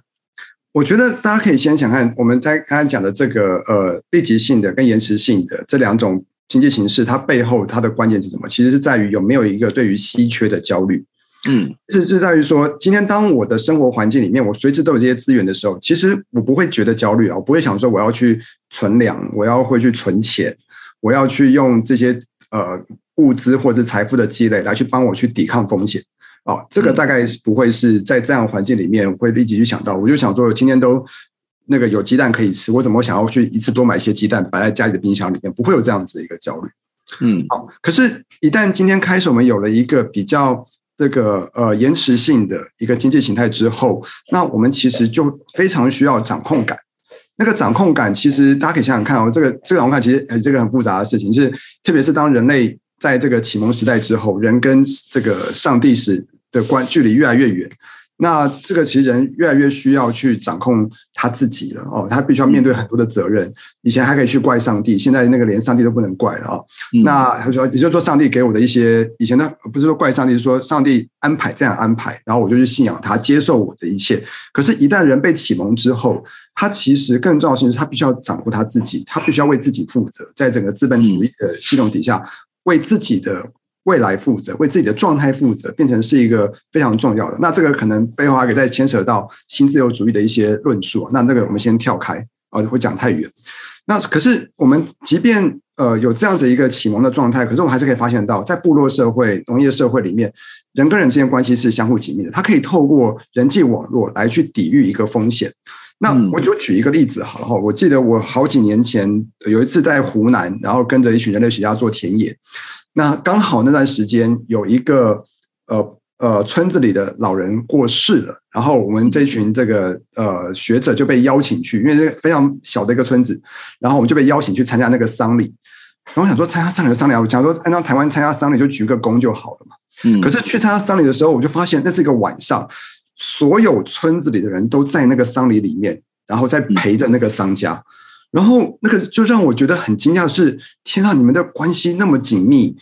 我觉得大家可以先想看我们在刚才讲的这个呃立即性的跟延迟性的这两种经济形式，它背后它的关键是什么？其实是在于有没有一个对于稀缺的焦虑。嗯，是是在于说，今天当我的生活环境里面我随时都有这些资源的时候，其实我不会觉得焦虑啊，我不会想说我要去存粮，我要会去存钱，我要去用这些呃物资或者是财富的积累来去帮我去抵抗风险。哦，这个大概不会是在这样环境里面会立即去想到。我就想说，今天都那个有鸡蛋可以吃，我怎么想要去一次多买一些鸡蛋摆在家里的冰箱里面？不会有这样子的一个焦虑。嗯，好。可是，一旦今天开始我们有了一个比较这个呃延迟性的一个经济形态之后，那我们其实就非常需要掌控感。那个掌控感，其实大家可以想想看哦，这个这个掌控感其实呃这个很复杂的事情，是特别是当人类在这个启蒙时代之后，人跟这个上帝时的关距离越来越远。那这个其实人越来越需要去掌控他自己了哦，他必须要面对很多的责任。以前还可以去怪上帝，现在那个连上帝都不能怪了哦。那他说，也就是说，上帝给我的一些以前呢不是说怪上帝，是说上帝安排这样安排，然后我就去信仰他，接受我的一切。可是，一旦人被启蒙之后，他其实更重要的是，他必须要掌握他自己，他必须要为自己负责，在整个资本主义的系统底下，为自己的。未来负责，为自己的状态负责，变成是一个非常重要的。那这个可能背后还可以再牵扯到新自由主义的一些论述。那那个我们先跳开啊，会讲太远。那可是我们即便呃有这样子一个启蒙的状态，可是我们还是可以发现到，在部落社会、农业社会里面，人跟人之间关系是相互紧密的。它可以透过人际网络来去抵御一个风险。那我就举一个例子好了哈，我记得我好几年前有一次在湖南，然后跟着一群人类学家做田野。那刚好那段时间有一个呃呃村子里的老人过世了，然后我们这群这个呃学者就被邀请去，因为这个非常小的一个村子，然后我们就被邀请去参加那个丧礼。然后我想说参加丧礼的丧礼，我想说按照台湾参加丧礼就鞠个躬就好了嘛。嗯。可是去参加丧礼的时候，我就发现那是一个晚上，所有村子里的人都在那个丧礼里面，然后在陪着那个丧家。然后那个就让我觉得很惊讶的是，天啊，你们的关系那么紧密，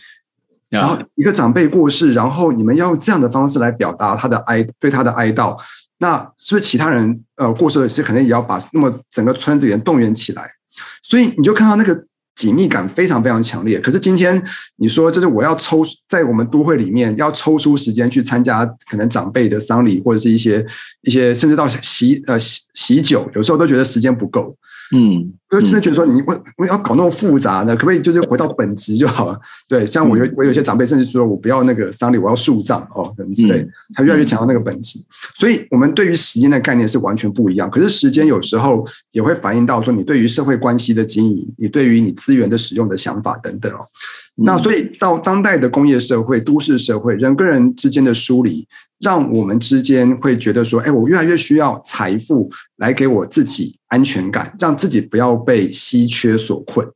然后一个长辈过世，然后你们要用这样的方式来表达他的哀，对他的哀悼，那是不是其他人呃过世的时候，可能也要把那么整个村子人动员起来？所以你就看到那个紧密感非常非常强烈。可是今天你说，就是我要抽在我们都会里面要抽出时间去参加可能长辈的丧礼，或者是一些一些甚至到喜呃喜喜酒，有时候都觉得时间不够。嗯，就真的觉得说你为为要搞那么复杂呢？可不可以就是回到本质就好了？对，像我有我有些长辈甚至说我不要那个丧礼，我要树葬哦，等之类，他越来越强调那个本质。所以，我们对于时间的概念是完全不一样。可是，时间有时候也会反映到说你对于社会关系的经营，你对于你资源的使用的想法等等哦。那所以到当代的工业社会、都市社会，人跟人之间的疏离，让我们之间会觉得说，哎，我越来越需要财富来给我自己安全感，让自己不要被稀缺所困。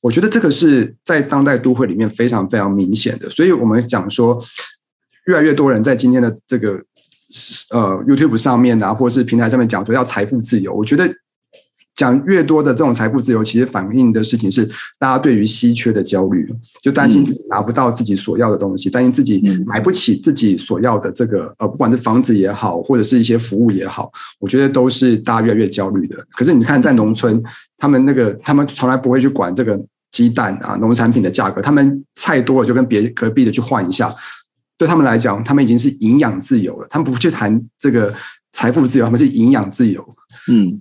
我觉得这个是在当代都会里面非常非常明显的。所以我们讲说，越来越多人在今天的这个呃 YouTube 上面啊，或是平台上面讲说要财富自由，我觉得。讲越多的这种财富自由，其实反映的事情是大家对于稀缺的焦虑，就担心自己拿不到自己所要的东西，担心自己买不起自己所要的这个呃，不管是房子也好，或者是一些服务也好，我觉得都是大家越来越焦虑的。可是你看，在农村，他们那个他们从来不会去管这个鸡蛋啊，农产品的价格，他们菜多了就跟别隔壁的去换一下，对他们来讲，他们已经是营养自由了。他们不去谈这个财富自由，他们是营养自由。嗯。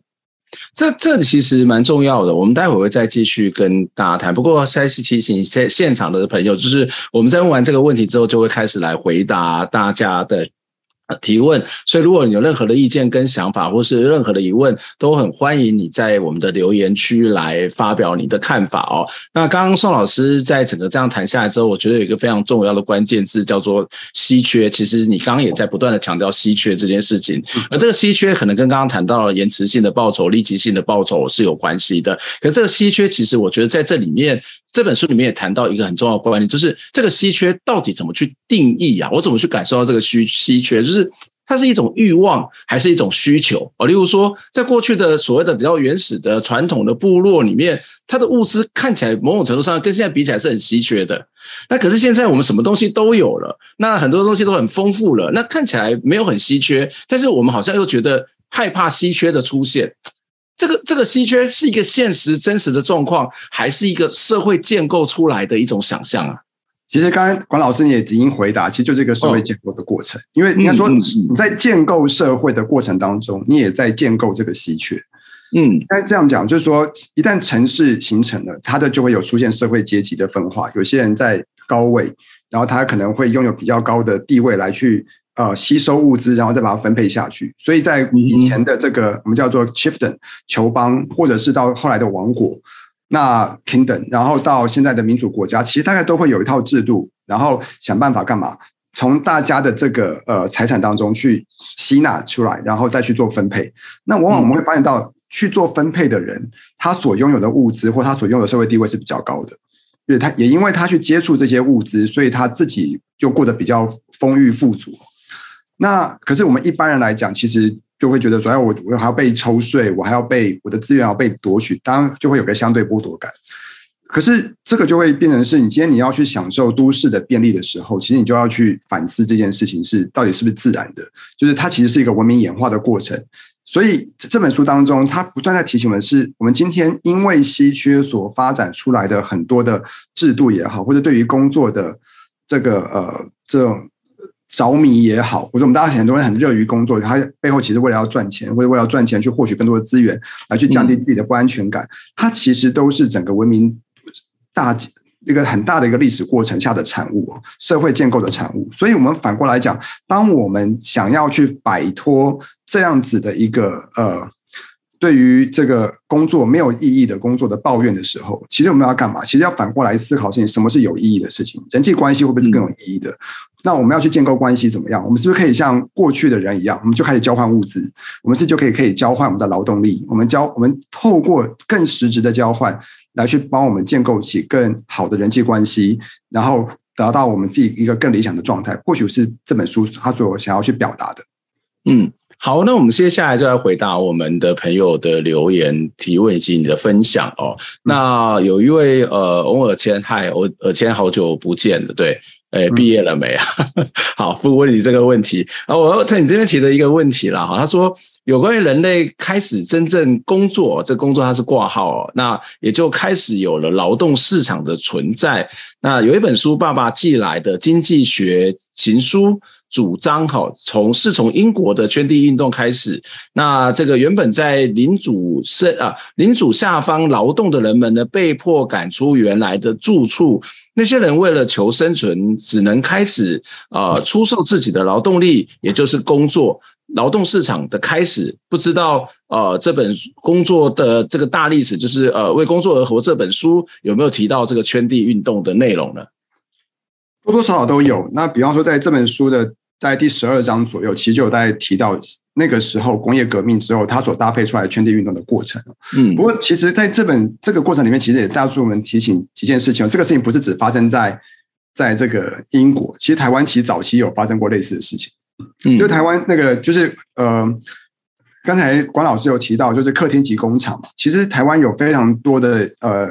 这这其实蛮重要的，我们待会会再继续跟大家谈。不过，再次提醒现现场的朋友，就是我们在问完这个问题之后，就会开始来回答大家的。提问，所以如果你有任何的意见跟想法，或是任何的疑问，都很欢迎你在我们的留言区来发表你的看法哦。那刚刚宋老师在整个这样谈下来之后，我觉得有一个非常重要的关键字叫做稀缺。其实你刚刚也在不断的强调稀缺这件事情，而这个稀缺可能跟刚刚谈到了延迟性的报酬、立即性的报酬是有关系的。可是这个稀缺，其实我觉得在这里面。这本书里面也谈到一个很重要的观念，就是这个稀缺到底怎么去定义啊？我怎么去感受到这个稀稀缺？就是它是一种欲望还是一种需求？哦，例如说，在过去的所谓的比较原始的传统的部落里面，它的物资看起来某种程度上跟现在比起来是很稀缺的。那可是现在我们什么东西都有了，那很多东西都很丰富了，那看起来没有很稀缺，但是我们好像又觉得害怕稀缺的出现。这个这个稀缺是一个现实真实的状况，还是一个社会建构出来的一种想象啊？其实刚才管老师你也已经回答，其实就这个社会建构的过程，哦、因为应该说你在建构社会的过程当中，你也在建构这个稀缺。嗯，应该这样讲，就是说一旦城市形成了，它的就会有出现社会阶级的分化，有些人在高位，然后他可能会拥有比较高的地位来去。呃，吸收物资，然后再把它分配下去。所以在以前的这个我们叫做 chieftain 球邦，或者是到后来的王国，那 kingdom，然后到现在的民主国家，其实大概都会有一套制度，然后想办法干嘛？从大家的这个呃财产当中去吸纳出来，然后再去做分配。那往往我们会发现到，去做分配的人，他所拥有的物资或他所拥有的社会地位是比较高的，因为他也因为他去接触这些物资，所以他自己就过得比较丰裕富足。那可是我们一般人来讲，其实就会觉得说，哎，我我还要被抽税，我还要被我的资源要被夺取，当然就会有个相对剥夺感。可是这个就会变成是你今天你要去享受都市的便利的时候，其实你就要去反思这件事情是到底是不是自然的，就是它其实是一个文明演化的过程。所以这本书当中，它不断在提醒我们是，我们今天因为稀缺所发展出来的很多的制度也好，或者对于工作的这个呃这种着迷也好，或者我们大家很多人很热于工作，它背后其实为了要赚钱，或者为了要赚钱去获取更多的资源，来去降低自己的不安全感，它其实都是整个文明。大一个很大的一个历史过程下的产物，社会建构的产物。所以，我们反过来讲，当我们想要去摆脱这样子的一个呃，对于这个工作没有意义的工作的抱怨的时候，其实我们要干嘛？其实要反过来思考事情，什么是有意义的事情？人际关系会不会是更有意义的？那我们要去建构关系怎么样？我们是不是可以像过去的人一样，我们就开始交换物资？我们是就可以可以交换我们的劳动力？我们交我们透过更实质的交换。来去帮我们建构起更好的人际关系，然后达到我们自己一个更理想的状态，或许是这本书他所想要去表达的。嗯，好，那我们接下来就来回答我们的朋友的留言提问以及你的分享哦。那有一位呃，翁尔谦，嗨，我尔谦好久不见了，对，诶，毕业了没啊？嗯、好，不问你这个问题啊，我在你这边提的一个问题了哈，他说。有关于人类开始真正工作，这工作它是挂号哦，那也就开始有了劳动市场的存在。那有一本书，爸爸寄来的经济学情书，主张哈，从是从英国的圈地运动开始。那这个原本在领主身啊，领主下方劳动的人们呢，被迫赶出原来的住处。那些人为了求生存，只能开始呃出售自己的劳动力，也就是工作。劳动市场的开始，不知道呃，这本工作的这个大历史，就是呃，为工作而活这本书有没有提到这个圈地运动的内容呢？多多少少都有。那比方说，在这本书的在第十二章左右，其实就有在提到那个时候工业革命之后，它所搭配出来圈地运动的过程。嗯，不过其实在这本这个过程里面，其实也大助我们提醒几件事情。这个事情不是只发生在在这个英国，其实台湾其实早期有发生过类似的事情。嗯，就台湾那个，就是呃，刚才管老师有提到，就是客厅级工厂嘛。其实台湾有非常多的呃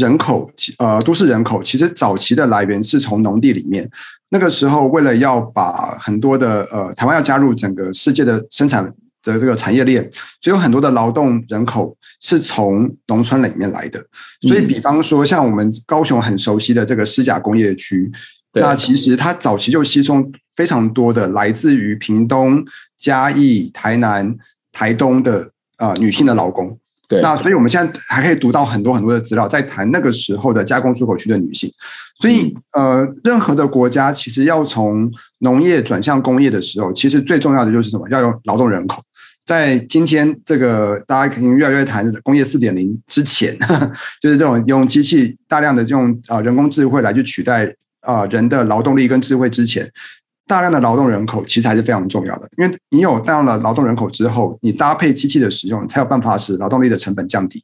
人口，呃都市人口，其实早期的来源是从农地里面。那个时候，为了要把很多的呃台湾要加入整个世界的生产的这个产业链，所以有很多的劳动人口是从农村里面来的。所以，比方说像我们高雄很熟悉的这个施甲工业区。那其实它早期就吸收非常多的来自于屏东、嘉义、台南、台东的呃女性的劳工。对，那所以我们现在还可以读到很多很多的资料，在谈那个时候的加工出口区的女性。所以呃，任何的国家其实要从农业转向工业的时候，其实最重要的就是什么？要用劳动人口。在今天这个大家肯定越来越谈工业四点零之前，就是这种用机器大量的用啊人工智慧来去取代。啊、呃，人的劳动力跟智慧之前，大量的劳动人口其实还是非常重要的。因为你有大量的劳动人口之后，你搭配机器的使用，才有办法使劳动力的成本降低。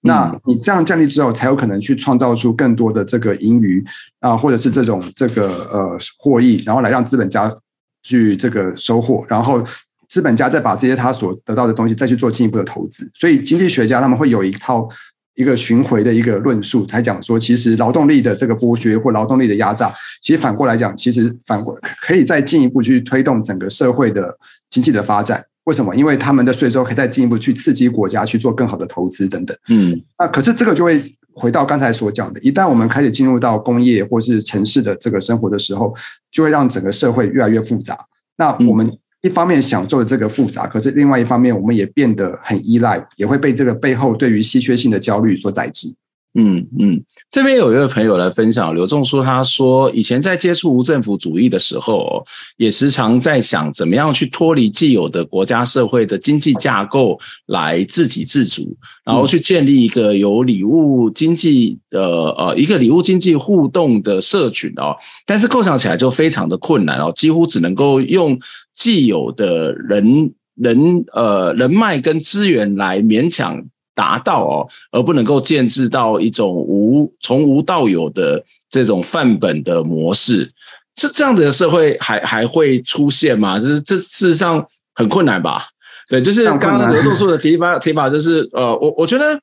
那你这样降低之后，才有可能去创造出更多的这个盈余啊、呃，或者是这种这个呃获益，然后来让资本家去这个收获，然后资本家再把这些他所得到的东西再去做进一步的投资。所以经济学家他们会有一套。一个巡回的一个论述，才讲说，其实劳动力的这个剥削或劳动力的压榨，其实反过来讲，其实反过可以再进一步去推动整个社会的经济的发展。为什么？因为他们的税收可以再进一步去刺激国家去做更好的投资等等。嗯，那可是这个就会回到刚才所讲的，一旦我们开始进入到工业或是城市的这个生活的时候，就会让整个社会越来越复杂。那我们。一方面享受这个复杂，可是另外一方面，我们也变得很依赖，也会被这个背后对于稀缺性的焦虑所宰制。嗯嗯，这边有一位朋友来分享，刘仲书他说，以前在接触无政府主义的时候，也时常在想怎么样去脱离既有的国家社会的经济架构来自给自足，然后去建立一个有礼物经济的呃一个礼物经济互动的社群哦，但是构想起来就非常的困难哦，几乎只能够用既有的人人呃人脉跟资源来勉强。达到哦，而不能够建制到一种无从无到有的这种范本的模式，这这样子的社会还还会出现吗？就是这事实上很困难吧？对，就是刚刚刘仲书的提法提法，就是呃，我我觉得。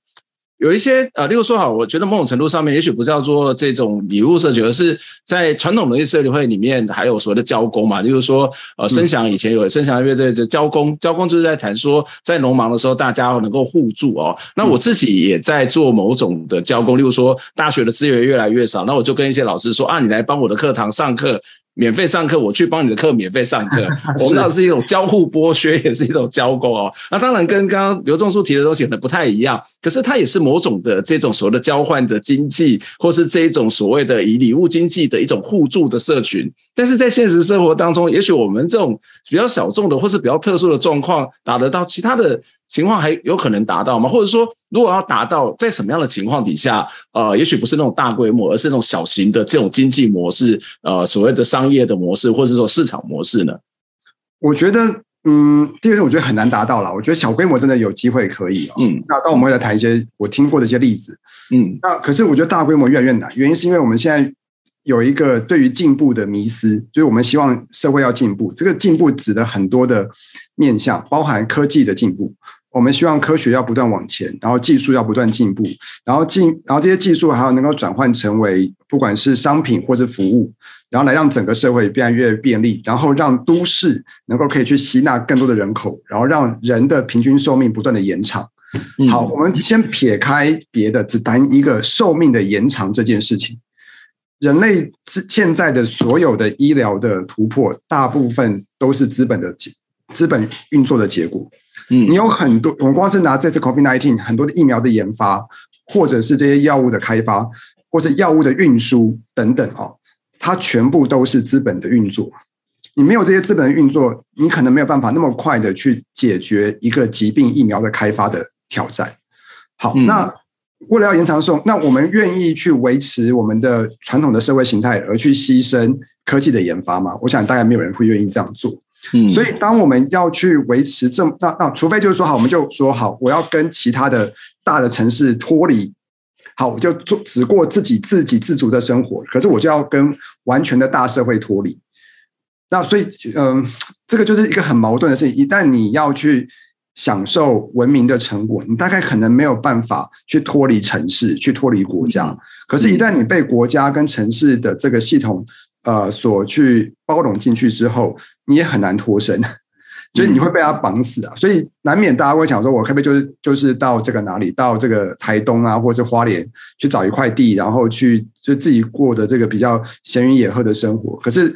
有一些呃，例如说哈，我觉得某种程度上面，也许不是要做这种礼物设计，而是在传统的一些社会里面，还有所谓的交工嘛。例如说，呃，声响以前有声响乐队的交工，交工就是在谈说，在农忙的时候，大家能够互助哦。那我自己也在做某种的交工，例如说，大学的资源越来越少，那我就跟一些老师说啊，你来帮我的课堂上课。免费上课，我去帮你的课免费上课，我们那是一种交互剥削，也是一种交工哦。那当然跟刚刚刘仲书提的东西可能不太一样，可是它也是某种的这种所谓的交换的经济，或是这一种所谓的以礼物经济的一种互助的社群。但是在现实生活当中，也许我们这种比较小众的或是比较特殊的状况，打得到其他的。情况还有可能达到吗？或者说，如果要达到，在什么样的情况底下，呃，也许不是那种大规模，而是那种小型的这种经济模式，呃，所谓的商业的模式，或者是说市场模式呢？我觉得，嗯，第二个，我觉得很难达到了。我觉得小规模真的有机会可以，哦，嗯，那当我们会来谈一些我听过的一些例子，嗯，那可是我觉得大规模越来越难，原因是因为我们现在有一个对于进步的迷思，就是我们希望社会要进步，这个进步指的很多的面向，包含科技的进步。我们希望科学要不断往前，然后技术要不断进步，然后进，然后这些技术还要能够转换成为不管是商品或是服务，然后来让整个社会变得越便利，然后让都市能够可以去吸纳更多的人口，然后让人的平均寿命不断的延长。好，我们先撇开别的，只谈一个寿命的延长这件事情。人类现在的所有的医疗的突破，大部分都是资本的资本运作的结果。嗯，你有很多，我们光是拿这次 COVID-19 很多的疫苗的研发，或者是这些药物的开发，或者药物的运输等等哦，它全部都是资本的运作。你没有这些资本的运作，你可能没有办法那么快的去解决一个疾病疫苗的开发的挑战。好，那为了要延长寿，那我们愿意去维持我们的传统的社会形态，而去牺牲科技的研发吗？我想大概没有人会愿意这样做。嗯，所以当我们要去维持这么那那，除非就是说好，我们就说好，我要跟其他的大的城市脱离，好，我就做只过自己自给自足的生活，可是我就要跟完全的大社会脱离。那所以，嗯、呃，这个就是一个很矛盾的事情。一旦你要去享受文明的成果，你大概可能没有办法去脱离城市，去脱离国家。可是，一旦你被国家跟城市的这个系统，呃，所去包容进去之后，你也很难脱身，所以你会被他绑死啊！所以难免大家会想说，我可不可以就是就是到这个哪里，到这个台东啊，或者是花莲去找一块地，然后去就自己过的这个比较闲云野鹤的生活。可是，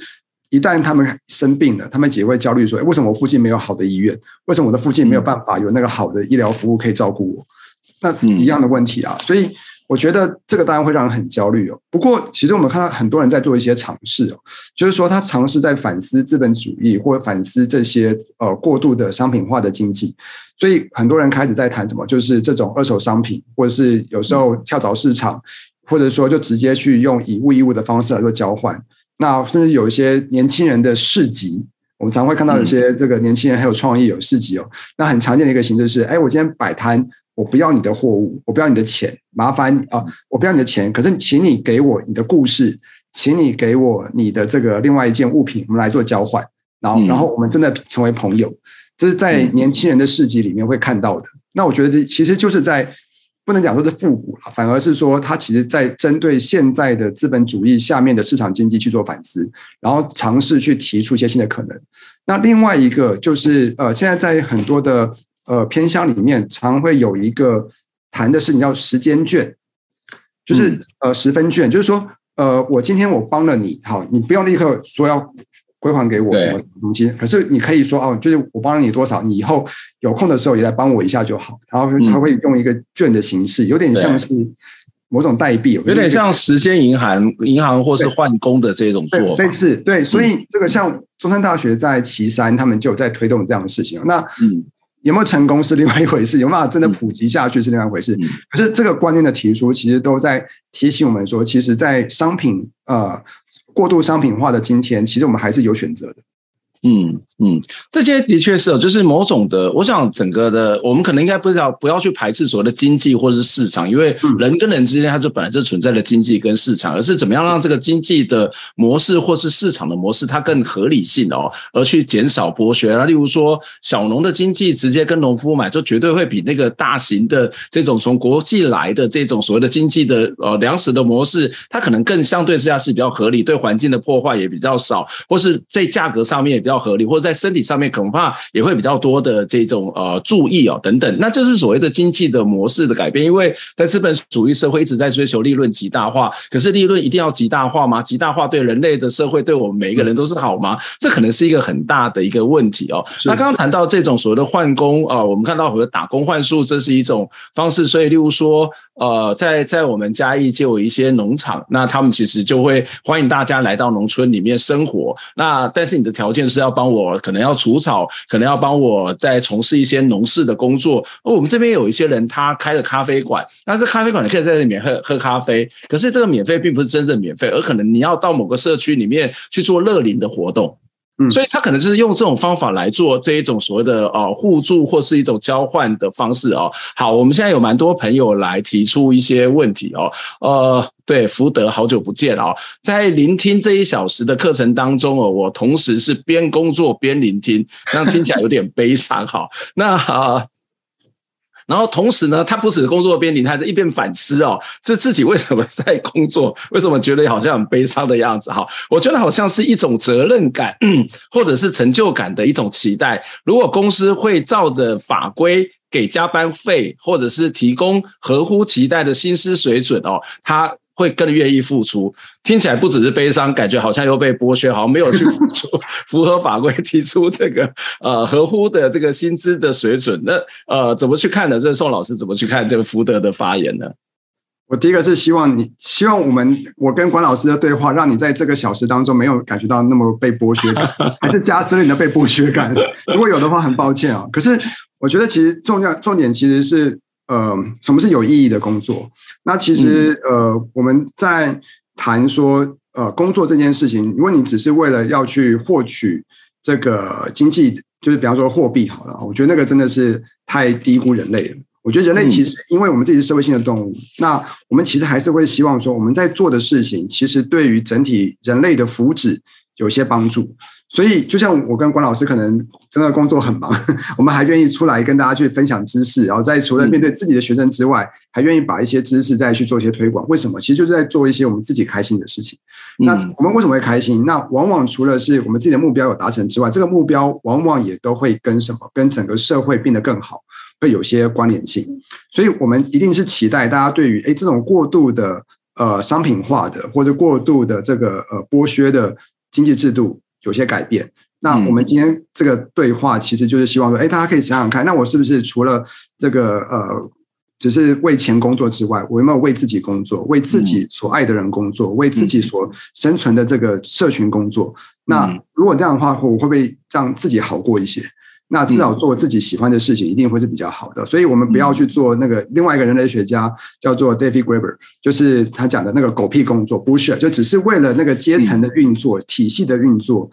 一旦他们生病了，他们也会焦虑说，为什么我附近没有好的医院？为什么我的附近没有办法有那个好的医疗服务可以照顾我？那一样的问题啊！所以。我觉得这个当然会让人很焦虑哦。不过，其实我们看到很多人在做一些尝试哦，就是说他尝试在反思资本主义，或者反思这些呃过度的商品化的经济。所以很多人开始在谈什么，就是这种二手商品，或者是有时候跳蚤市场，或者说就直接去用以物易物的方式来做交换。那甚至有一些年轻人的市集，我们常会看到有些这个年轻人很有创意有市集哦。那很常见的一个形式是，哎，我今天摆摊。我不要你的货物，我不要你的钱，麻烦啊！我不要你的钱，可是请你给我你的故事，请你给我你的这个另外一件物品，我们来做交换，然后，然后我们真的成为朋友。这是在年轻人的市集里面会看到的。那我觉得这其实就是在不能讲说是复古了，反而是说它其实在针对现在的资本主义下面的市场经济去做反思，然后尝试去提出一些新的可能。那另外一个就是呃，现在在很多的。呃，偏乡里面常会有一个谈的事情叫时间券，就是呃十分券，就是说呃，我今天我帮了你，好，你不用立刻说要归还给我什么东西，可是你可以说哦，就是我帮了你多少，你以后有空的时候也来帮我一下就好。然后他会用一个券的形式，有点像是某种代币，有点像时间银行、银行或是换工的这种做法。类似对，所以这个像中山大学在岐山，他们就在推动这样的事情。那嗯。有没有成功是另外一回事，有没有办法真的普及下去是另外一回事。嗯、可是这个观念的提出，其实都在提醒我们说，其实，在商品呃过度商品化的今天，其实我们还是有选择的。嗯嗯，这些的确是有，就是某种的，我想整个的，我们可能应该不要不要去排斥所谓的经济或者是市场，因为人跟人之间它就本来就存在的经济跟市场，而是怎么样让这个经济的模式或是市场的模式它更合理性哦，而去减少剥削。那例如说小农的经济直接跟农夫买，就绝对会比那个大型的这种从国际来的这种所谓的经济的呃粮食的模式，它可能更相对之下是比较合理，对环境的破坏也比较少，或是在价格上面较合理，或者在身体上面恐怕也会比较多的这种呃注意哦等等，那就是所谓的经济的模式的改变。因为在资本主义社会一直在追求利润极大化，可是利润一定要极大化吗？极大化对人类的社会对我们每一个人都是好吗？这可能是一个很大的一个问题哦。那刚刚谈到这种所谓的换工啊，我们看到很多打工换宿，这是一种方式。所以，例如说呃，在在我们嘉义就有一些农场，那他们其实就会欢迎大家来到农村里面生活。那但是你的条件是要帮我。可能要除草，可能要帮我在从事一些农事的工作。而我们这边有一些人，他开了咖啡馆，那这咖啡馆你可以在里面喝喝咖啡，可是这个免费并不是真正免费，而可能你要到某个社区里面去做乐龄的活动。所以他可能就是用这种方法来做这一种所谓的呃互助或是一种交换的方式哦。好，我们现在有蛮多朋友来提出一些问题哦。呃，对，福德好久不见哦，在聆听这一小时的课程当中哦，我同时是边工作边聆听，这样听起来有点悲伤哈。那啊。呃然后同时呢，他不止工作边离，他还在一边反思哦，这自己为什么在工作？为什么觉得好像很悲伤的样子？哈，我觉得好像是一种责任感，或者是成就感的一种期待。如果公司会照着法规给加班费，或者是提供合乎期待的薪资水准哦，他。会更愿意付出，听起来不只是悲伤，感觉好像又被剥削，好像没有去付出 符合法规提出这个呃合乎的这个薪资的水准。那呃怎么去看呢？这宋老师怎么去看这个福德的发言呢？我第一个是希望你，希望我们我跟管老师的对话，让你在这个小时当中没有感觉到那么被剥削感，还是加深了你的被剥削感？如果有的话，很抱歉啊。可是我觉得其实重要重点其实是。呃，什么是有意义的工作？那其实呃，我们在谈说呃工作这件事情，如果你只是为了要去获取这个经济，就是比方说货币好了，我觉得那个真的是太低估人类了。我觉得人类其实，因为我们自己是社会性的动物，那我们其实还是会希望说，我们在做的事情，其实对于整体人类的福祉有些帮助。所以，就像我跟关老师可能真的工作很忙，我们还愿意出来跟大家去分享知识，然后在除了面对自己的学生之外，还愿意把一些知识再去做一些推广。为什么？其实就是在做一些我们自己开心的事情。那我们为什么会开心？那往往除了是我们自己的目标有达成之外，这个目标往往也都会跟什么？跟整个社会变得更好，会有些关联性。所以我们一定是期待大家对于诶这种过度的呃商品化的或者过度的这个呃剥削的经济制度。有些改变，那我们今天这个对话其实就是希望说，哎，大家可以想想看，那我是不是除了这个呃，只是为钱工作之外，我有没有为自己工作，为自己所爱的人工作，为自己所生存的这个社群工作？那如果这样的话，我会不会让自己好过一些？那至少做自己喜欢的事情，一定会是比较好的。所以我们不要去做那个另外一个人类学家叫做 David Graeber，就是他讲的那个狗屁工作，bullshit，就只是为了那个阶层的运作、体系的运作，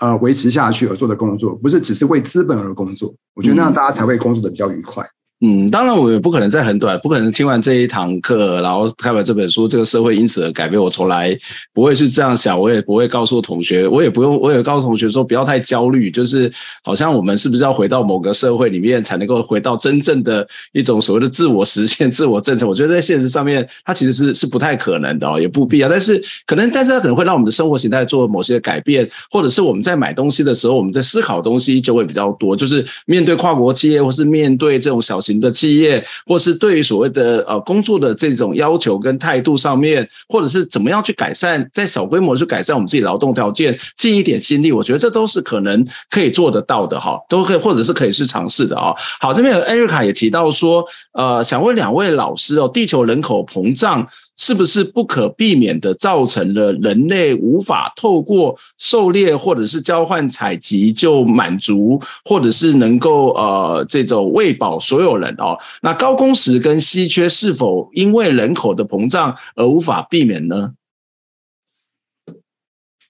呃，维持下去而做的工作，不是只是为资本而工作。我觉得那样大家才会工作的比较愉快。嗯，当然我也不可能在很短，不可能听完这一堂课，然后看完这本书，这个社会因此而改变。我从来不会是这样想，我也不会告诉同学，我也不用，我也告诉同学说不要太焦虑，就是好像我们是不是要回到某个社会里面才能够回到真正的一种所谓的自我实现、自我政策。我觉得在现实上面，它其实是是不太可能的哦，也不必要。但是可能，但是它可能会让我们的生活形态做某些改变，或者是我们在买东西的时候，我们在思考东西就会比较多，就是面对跨国企业或是面对这种小型。的企业，或是对于所谓的呃工作的这种要求跟态度上面，或者是怎么样去改善，在小规模去改善我们自己劳动条件，尽一点心力，我觉得这都是可能可以做得到的哈，都可以或者是可以去尝试的啊。好，这边有艾瑞卡也提到说，呃，想问两位老师哦，地球人口膨胀。是不是不可避免的造成了人类无法透过狩猎或者是交换采集就满足，或者是能够呃这种喂饱所有人哦？那高工时跟稀缺是否因为人口的膨胀而无法避免呢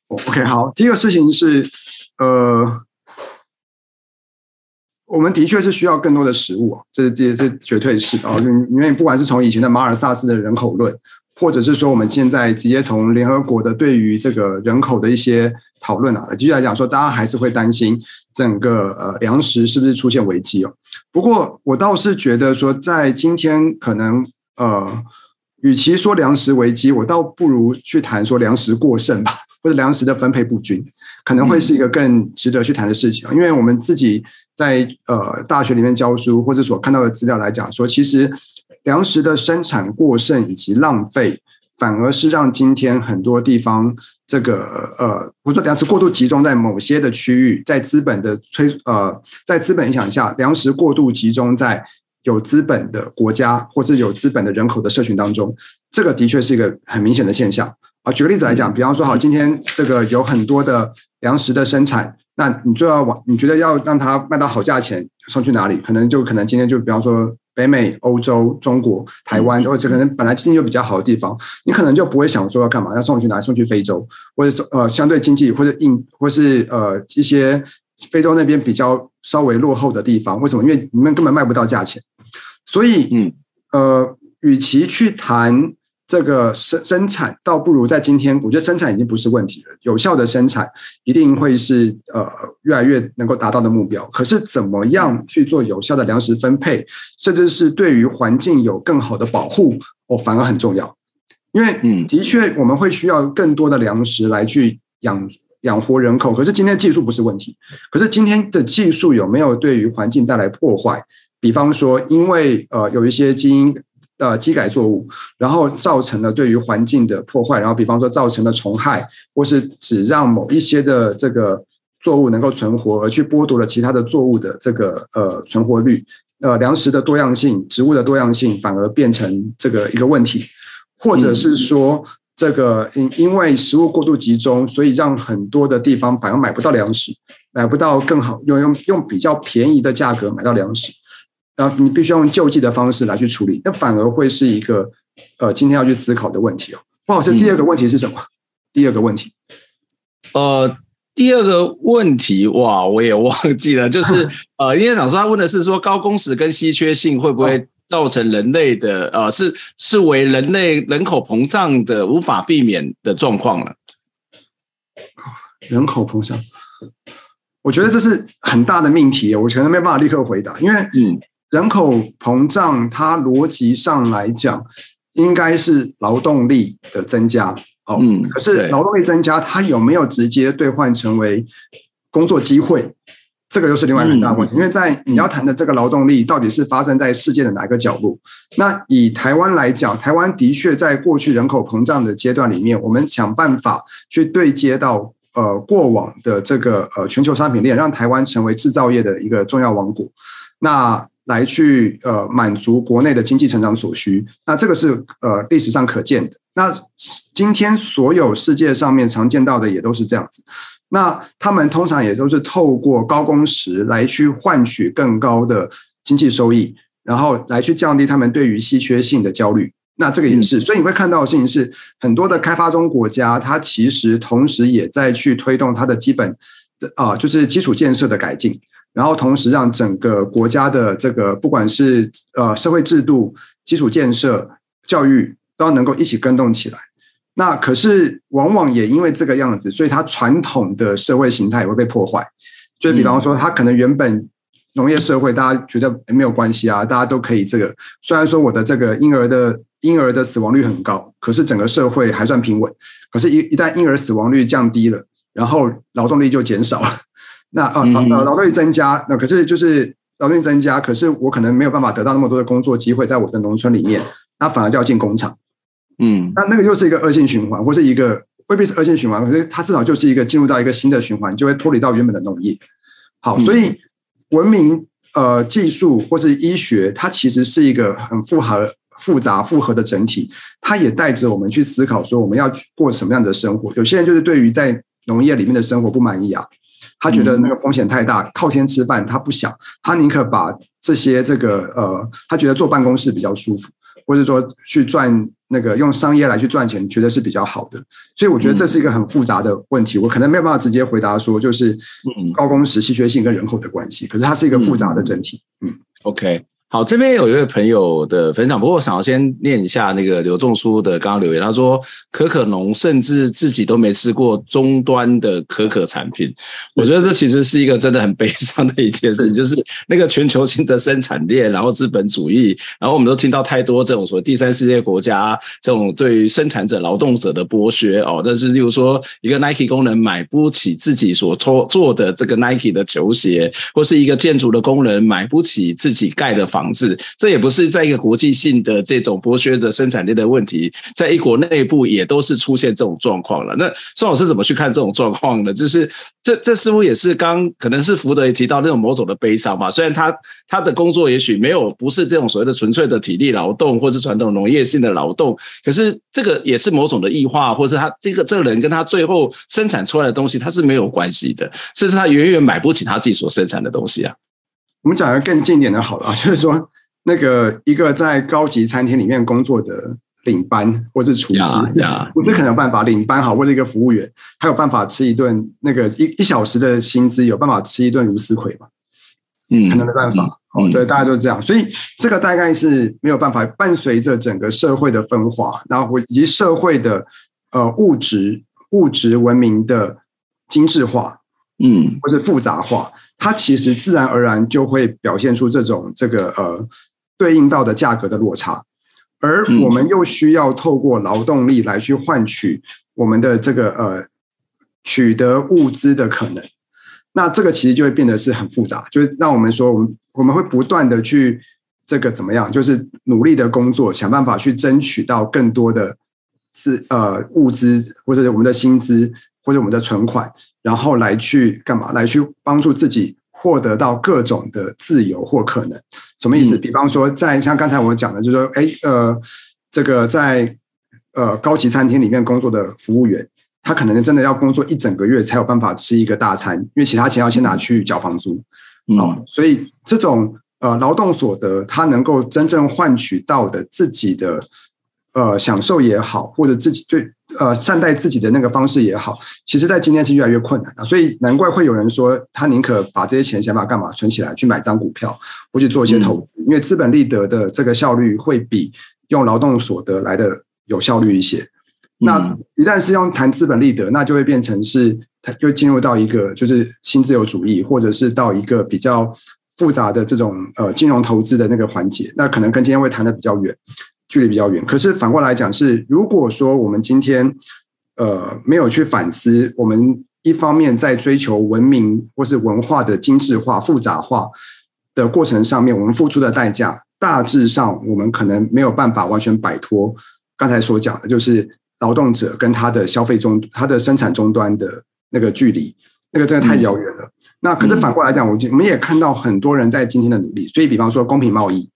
？OK，好，第一个事情是呃，我们的确是需要更多的食物啊，这这这绝对是啊，因为不管是从以前的马尔萨斯的人口论。或者是说，我们现在直接从联合国的对于这个人口的一些讨论啊，继续来讲说，大家还是会担心整个呃粮食是不是出现危机哦。不过我倒是觉得说，在今天可能呃，与其说粮食危机，我倒不如去谈说粮食过剩吧，或者粮食的分配不均，可能会是一个更值得去谈的事情。因为我们自己在呃大学里面教书，或者所看到的资料来讲说，其实。粮食的生产过剩以及浪费，反而是让今天很多地方这个呃，不是粮食过度集中在某些的区域，在资本的催呃，在资本影响下，粮食过度集中在有资本的国家或是有资本的人口的社群当中，这个的确是一个很明显的现象啊。举个例子来讲，比方说，好，今天这个有很多的粮食的生产，那你就要往，你觉得要让它卖到好价钱，送去哪里？可能就可能今天就比方说。北美、欧洲、中国、台湾，或者可能本来经济就比较好的地方，你可能就不会想说要干嘛，要送去哪里？送去非洲，或者是呃相对经济或者印，或是呃一些非洲那边比较稍微落后的地方。为什么？因为你们根本卖不到价钱，所以嗯呃，与其去谈。这个生生产倒不如在今天，我觉得生产已经不是问题了。有效的生产一定会是呃越来越能够达到的目标。可是怎么样去做有效的粮食分配，甚至是对于环境有更好的保护，哦，反而很重要。因为嗯，的确我们会需要更多的粮食来去养养活人口。可是今天技术不是问题，可是今天的技术有没有对于环境带来破坏？比方说，因为呃有一些基因。呃，机改作物，然后造成了对于环境的破坏，然后比方说造成了虫害，或是只让某一些的这个作物能够存活，而去剥夺了其他的作物的这个呃存活率，呃，粮食的多样性、植物的多样性反而变成这个一个问题，或者是说这个因因为食物过度集中，所以让很多的地方反而买不到粮食，买不到更好用用用比较便宜的价格买到粮食。然后你必须要用救济的方式来去处理，那反而会是一个呃今天要去思考的问题哦。不好意思，第二个问题是什么？嗯、第二个问题，呃，第二个问题哇，我也忘记了，就是 呃，因为想说他问的是说高工时跟稀缺性会不会造成人类的、哦、呃是是为人类人口膨胀的无法避免的状况了？人口膨胀，我觉得这是很大的命题，我可能没办法立刻回答，因为嗯。人口膨胀，它逻辑上来讲，应该是劳动力的增加哦。嗯，可是劳动力增加，它有没有直接兑换成为工作机会？这个又是另外一个很大问题。因为在你要谈的这个劳动力，到底是发生在世界的哪一个角落？那以台湾来讲，台湾的确在过去人口膨胀的阶段里面，我们想办法去对接到呃过往的这个呃全球商品链，让台湾成为制造业的一个重要王国。那来去呃满足国内的经济成长所需，那这个是呃历史上可见的。那今天所有世界上面常见到的也都是这样子。那他们通常也都是透过高工时来去换取更高的经济收益，然后来去降低他们对于稀缺性的焦虑。那这个也是，所以你会看到的事情是，很多的开发中国家，它其实同时也在去推动它的基本的啊，就是基础建设的改进。然后同时让整个国家的这个不管是呃社会制度、基础建设、教育都能够一起跟动起来。那可是往往也因为这个样子，所以它传统的社会形态也会被破坏。所以比方说，它可能原本农业社会大家觉得没有关系啊，大家都可以这个。虽然说我的这个婴儿的婴儿的死亡率很高，可是整个社会还算平稳。可是，一一旦婴儿死亡率降低了，然后劳动力就减少了。那呃，劳劳动力增加，那可是就是劳动力增加，可是我可能没有办法得到那么多的工作机会在我的农村里面，那反而就要进工厂。嗯，那那个又是一个恶性循环，或是一个未必是恶性循环，可是它至少就是一个进入到一个新的循环，就会脱离到原本的农业。好，所以文明、呃技术或是医学，它其实是一个很复合、复杂、复合的整体，它也带着我们去思考说我们要过什么样的生活。有些人就是对于在农业里面的生活不满意啊，他觉得那个风险太大，靠天吃饭，他不想，他宁可把这些这个呃，他觉得坐办公室比较舒服。或者说去赚那个用商业来去赚钱，觉得是比较好的，所以我觉得这是一个很复杂的问题，我可能没有办法直接回答说就是高工时、稀缺性跟人口的关系，可是它是一个复杂的整体。嗯，OK。好，这边有一位朋友的分享，不过我想要先念一下那个刘仲书的刚刚留言。他说，可可农甚至自己都没吃过终端的可可产品。我觉得这其实是一个真的很悲伤的一件事情，就是那个全球性的生产链，然后资本主义，然后我们都听到太多这种所谓第三世界国家这种对于生产者、劳动者的剥削哦。但是，例如说一个 Nike 工人买不起自己所做做的这个 Nike 的球鞋，或是一个建筑的工人买不起自己盖的房。房子，这也不是在一个国际性的这种剥削的生产力的问题，在一国内部也都是出现这种状况了。那宋老师怎么去看这种状况呢？就是这这似乎也是刚可能是福德也提到那种某种的悲伤吧。虽然他他的工作也许没有不是这种所谓的纯粹的体力劳动，或是传统农业性的劳动，可是这个也是某种的异化，或是他这个这个人跟他最后生产出来的东西，他是没有关系的，甚至他远远买不起他自己所生产的东西啊。我们讲一个更近一点的好了啊，就是说，那个一个在高级餐厅里面工作的领班或是厨师，我觉得可能有办法领班好，或者一个服务员，他有办法吃一顿那个一一小时的薪资，有办法吃一顿茹丝葵吗？嗯，可能没办法。哦，对，大家都这样，所以这个大概是没有办法。伴随着整个社会的分化，然后以及社会的呃物质物质文明的精致化。嗯，或是复杂化，它其实自然而然就会表现出这种这个呃对应到的价格的落差，而我们又需要透过劳动力来去换取我们的这个呃取得物资的可能，那这个其实就会变得是很复杂，就是让我们说我们我们会不断的去这个怎么样，就是努力的工作，想办法去争取到更多的资呃物资或者我们的薪资或者我们的存款。然后来去干嘛？来去帮助自己获得到各种的自由或可能，什么意思？比方说，在像刚才我讲的，就是说，哎，呃，这个在呃高级餐厅里面工作的服务员，他可能真的要工作一整个月才有办法吃一个大餐，因为其他钱要先拿去缴房租。哦，所以这种呃劳动所得，他能够真正换取到的自己的。呃，享受也好，或者自己对呃善待自己的那个方式也好，其实，在今天是越来越困难的。所以难怪会有人说，他宁可把这些钱想办法干嘛存起来，去买张股票，或去做一些投资，因为资本利得的这个效率会比用劳动所得来的有效率一些。那一旦是用谈资本利得，那就会变成是它就进入到一个就是新自由主义，或者是到一个比较复杂的这种呃金融投资的那个环节，那可能跟今天会谈的比较远。距离比较远，可是反过来讲是，如果说我们今天呃没有去反思，我们一方面在追求文明或是文化的精致化、复杂化的过程上面，我们付出的代价，大致上我们可能没有办法完全摆脱刚才所讲的，就是劳动者跟他的消费终、他的生产终端的那个距离，那个真的太遥远了。那可是反过来讲，我我们也看到很多人在今天的努力，所以比方说公平贸易。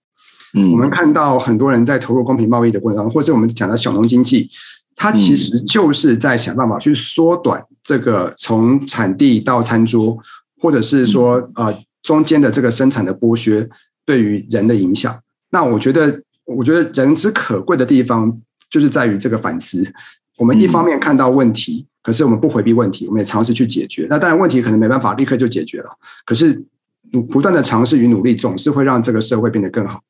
嗯，我们看到很多人在投入公平贸易的过程当中，或者我们讲的小农经济，它其实就是在想办法去缩短这个从产地到餐桌，或者是说呃中间的这个生产的剥削对于人的影响。那我觉得，我觉得人之可贵的地方就是在于这个反思。我们一方面看到问题，可是我们不回避问题，我们也尝试去解决。那当然问题可能没办法立刻就解决了，可是不断的尝试与努力，总是会让这个社会变得更好。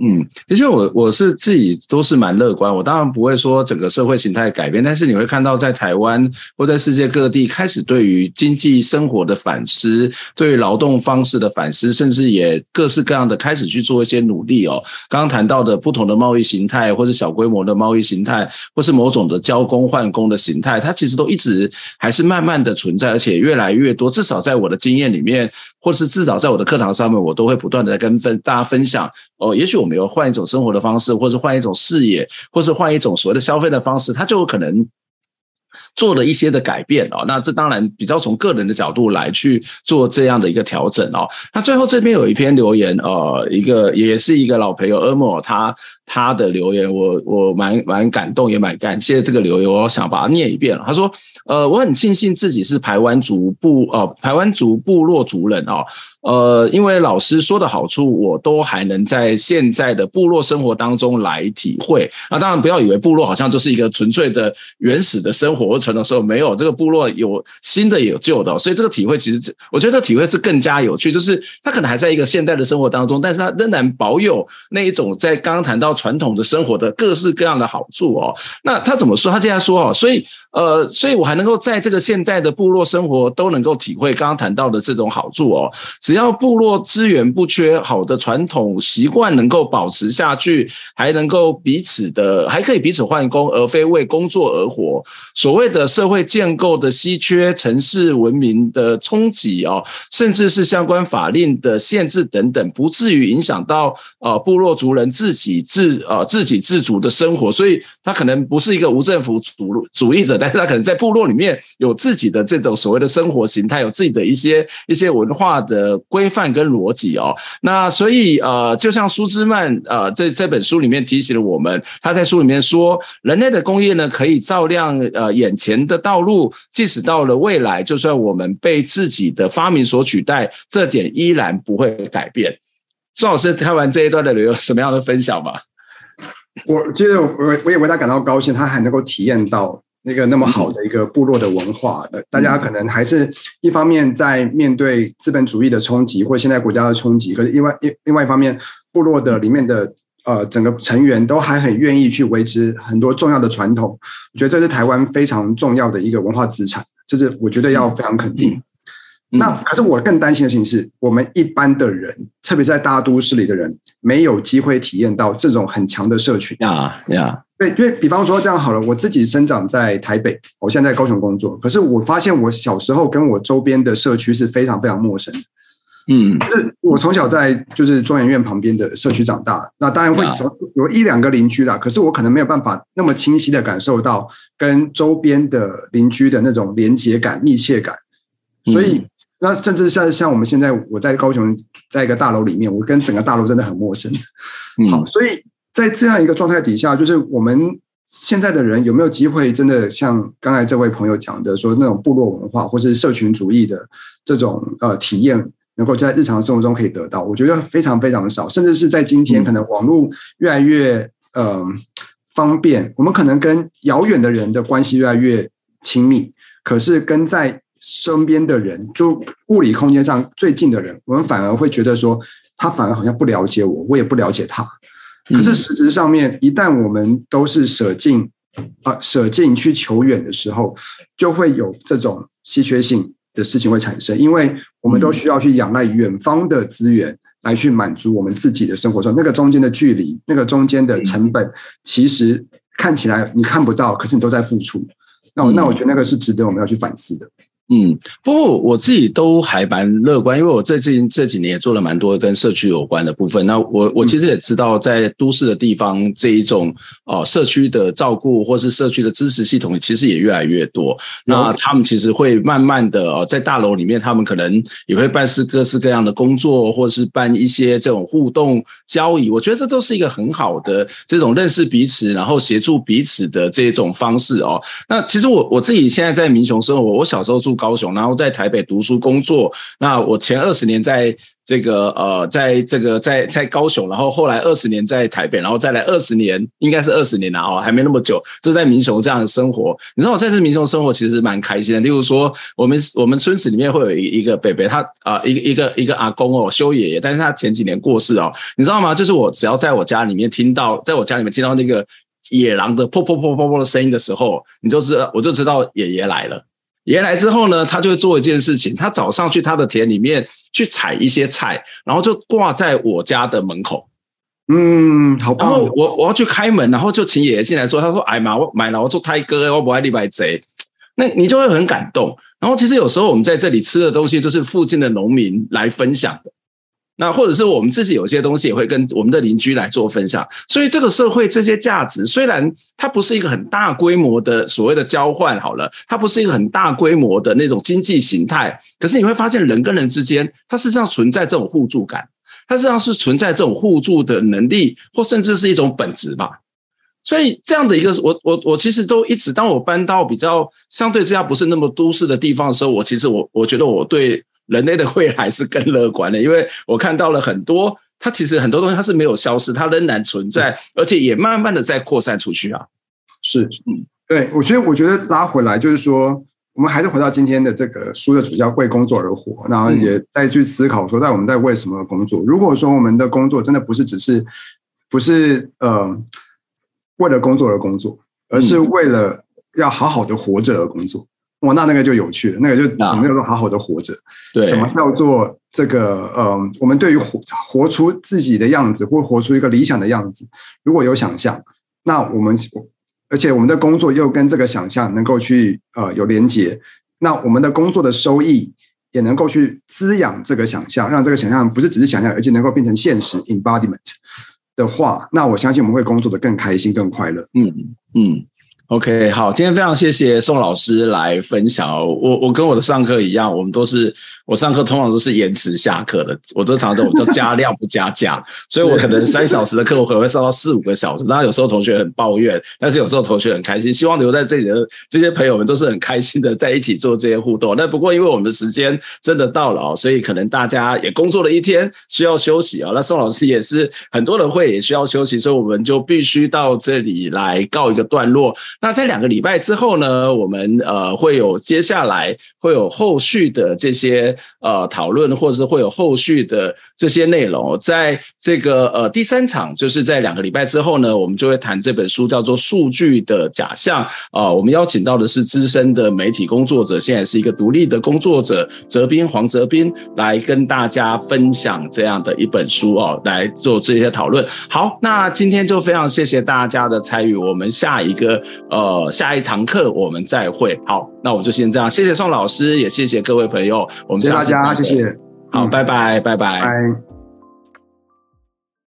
嗯，其实我我是自己都是蛮乐观，我当然不会说整个社会形态改变，但是你会看到在台湾或在世界各地开始对于经济生活的反思，对于劳动方式的反思，甚至也各式各样的开始去做一些努力哦。刚刚谈到的不同的贸易形态，或是小规模的贸易形态，或是某种的交工换工的形态，它其实都一直还是慢慢的存在，而且越来越多。至少在我的经验里面，或是至少在我的课堂上面，我都会不断的跟分大家分享哦。也许我。们有换一种生活的方式，或是换一种视野，或是换一种所谓的消费的方式，它就有可能做了一些的改变哦。那这当然比较从个人的角度来去做这样的一个调整哦。那最后这边有一篇留言，呃，一个也是一个老朋友 Ermo 他他的留言，我我蛮蛮感动，也蛮感谢这个留言，我想把它念一遍。他说：“呃，我很庆幸自己是台湾族部呃台湾族部落族人哦。”呃，因为老师说的好处，我都还能在现在的部落生活当中来体会。那当然，不要以为部落好像就是一个纯粹的原始的生活或传统生活，没有这个部落有新的也有旧的，所以这个体会其实，我觉得这体会是更加有趣。就是他可能还在一个现代的生活当中，但是他仍然保有那一种在刚刚谈到传统的生活的各式各样的好处哦。那他怎么说？他这样说哦，所以呃，所以我还能够在这个现代的部落生活都能够体会刚刚谈到的这种好处哦，只要。部落资源不缺，好的传统习惯能够保持下去，还能够彼此的，还可以彼此换工，而非为工作而活。所谓的社会建构的稀缺、城市文明的冲击哦，甚至是相关法令的限制等等，不至于影响到呃部落族人自己自呃自给自足的生活。所以，他可能不是一个无政府主主义者，但是他可能在部落里面有自己的这种所谓的生活形态，有自己的一些一些文化的。规范跟逻辑哦，那所以呃，就像苏兹曼呃这这本书里面提醒了我们，他在书里面说，人类的工业呢可以照亮呃眼前的道路，即使到了未来，就算我们被自己的发明所取代，这点依然不会改变。苏老师看完这一段的有什么样的分享吗？我觉得我我也为他感到高兴，他还能够体验到。那个那么好的一个部落的文化，呃，大家可能还是一方面在面对资本主义的冲击，或现在国家的冲击，可是另外一另外一方面，部落的里面的呃整个成员都还很愿意去维持很多重要的传统，我觉得这是台湾非常重要的一个文化资产，这是我觉得要非常肯定。那可是我更担心的事情是，我们一般的人，特别是在大都市里的人，没有机会体验到这种很强的社群呀呀。对，因为比方说这样好了，我自己生长在台北，我现在在高雄工作，可是我发现我小时候跟我周边的社区是非常非常陌生的。嗯，这我从小在就是中研院旁边的社区长大，那当然会总有一两个邻居啦，可是我可能没有办法那么清晰的感受到跟周边的邻居的那种连结感、密切感。所以，那甚至像像我们现在我在高雄，在一个大楼里面，我跟整个大楼真的很陌生。好，所以。在这样一个状态底下，就是我们现在的人有没有机会真的像刚才这位朋友讲的，说那种部落文化或是社群主义的这种呃体验，能够在日常生活中可以得到？我觉得非常非常的少，甚至是在今天，可能网络越来越呃方便，我们可能跟遥远的人的关系越来越亲密，可是跟在身边的人，就物理空间上最近的人，我们反而会觉得说，他反而好像不了解我，我也不了解他。可是实质上面，一旦我们都是舍近啊舍近去求远的时候，就会有这种稀缺性的事情会产生，因为我们都需要去仰赖远方的资源来去满足我们自己的生活中那个中间的距离，那个中间的成本，其实看起来你看不到，可是你都在付出。那我那我觉得那个是值得我们要去反思的。嗯，不过我自己都还蛮乐观，因为我最近这几年也做了蛮多跟社区有关的部分。那我我其实也知道，在都市的地方这一种呃社区的照顾或是社区的支持系统，其实也越来越多。那他们其实会慢慢的哦在大楼里面，他们可能也会办事各式各样的工作，或是办一些这种互动交易。我觉得这都是一个很好的这种认识彼此，然后协助彼此的这种方式哦。那其实我我自己现在在民雄生活，我小时候住。高雄，然后在台北读书工作。那我前二十年在。这个呃，在这个在在高雄，然后后来二十年在台北，然后再来二十年，应该是二十年了哦，还没那么久，就在民雄这样的生活。你知道我在这民雄生活其实蛮开心的。例如说，我们我们村子里面会有一一个伯伯，他啊、一个一个一个阿公哦，修爷爷，但是他前几年过世哦，你知道吗？就是我只要在我家里面听到，在我家里面听到那个野狼的噗噗噗噗噗的声音的时候，你就知道我就知道爷爷来了。爷爷来之后呢，他就会做一件事情，他早上去他的田里面去采一些菜，然后就挂在我家的门口。嗯，好棒。然后我我要去开门，然后就请爷爷进来说，他说：“哎妈，我买了，我做胎哥，我不爱礼拜贼。”那你就会很感动。然后其实有时候我们在这里吃的东西，就是附近的农民来分享的。那或者是我们自己有些东西也会跟我们的邻居来做分享，所以这个社会这些价值虽然它不是一个很大规模的所谓的交换，好了，它不是一个很大规模的那种经济形态，可是你会发现人跟人之间，它实际上存在这种互助感，它实际上是存在这种互助的能力，或甚至是一种本质吧。所以这样的一个，我我我其实都一直，当我搬到比较相对之下不是那么都市的地方的时候，我其实我我觉得我对。人类的未来是更乐观的，因为我看到了很多，它其实很多东西它是没有消失，它仍然存在，而且也慢慢的在扩散出去啊。是，嗯，对，我觉得，我觉得拉回来就是说，我们还是回到今天的这个书的主叫为工作而活，然后也再去思考说，在我们在为什么工作？如果说我们的工作真的不是只是，不是呃为了工作而工作，而是为了要好好的活着而工作。哇，那那个就有趣了，那个就什么叫做好好的活着？对，什么叫做这个呃，我们对于活活出自己的样子，或活出一个理想的样子，如果有想象，那我们而且我们的工作又跟这个想象能够去呃有连结，那我们的工作的收益也能够去滋养这个想象，让这个想象不是只是想象，而且能够变成现实 embodiment 的话，那我相信我们会工作的更开心、更快乐。嗯嗯。OK，好，今天非常谢谢宋老师来分享。我我跟我的上课一样，我们都是我上课通常都是延迟下课的，我都常常我叫加量不加价，所以我可能三小时的课我可能会上到四五个小时。当然有时候同学很抱怨，但是有时候同学很开心。希望留在这里的这些朋友们都是很开心的在一起做这些互动。那不过因为我们的时间真的到了，所以可能大家也工作了一天，需要休息啊。那宋老师也是很多人会也需要休息，所以我们就必须到这里来告一个段落。那在两个礼拜之后呢，我们呃会有接下来会有后续的这些呃讨论，或者是会有后续的这些内容。在这个呃第三场，就是在两个礼拜之后呢，我们就会谈这本书，叫做《数据的假象》啊、呃。我们邀请到的是资深的媒体工作者，现在是一个独立的工作者，哲斌黄哲斌来跟大家分享这样的一本书哦，来做这些讨论。好，那今天就非常谢谢大家的参与，我们下一个呃。下一堂课我们再会。好，那我们就先这样。谢谢宋老师，也谢谢各位朋友。我们下次再见。谢谢大家，谢谢。好，拜拜，拜拜。拜。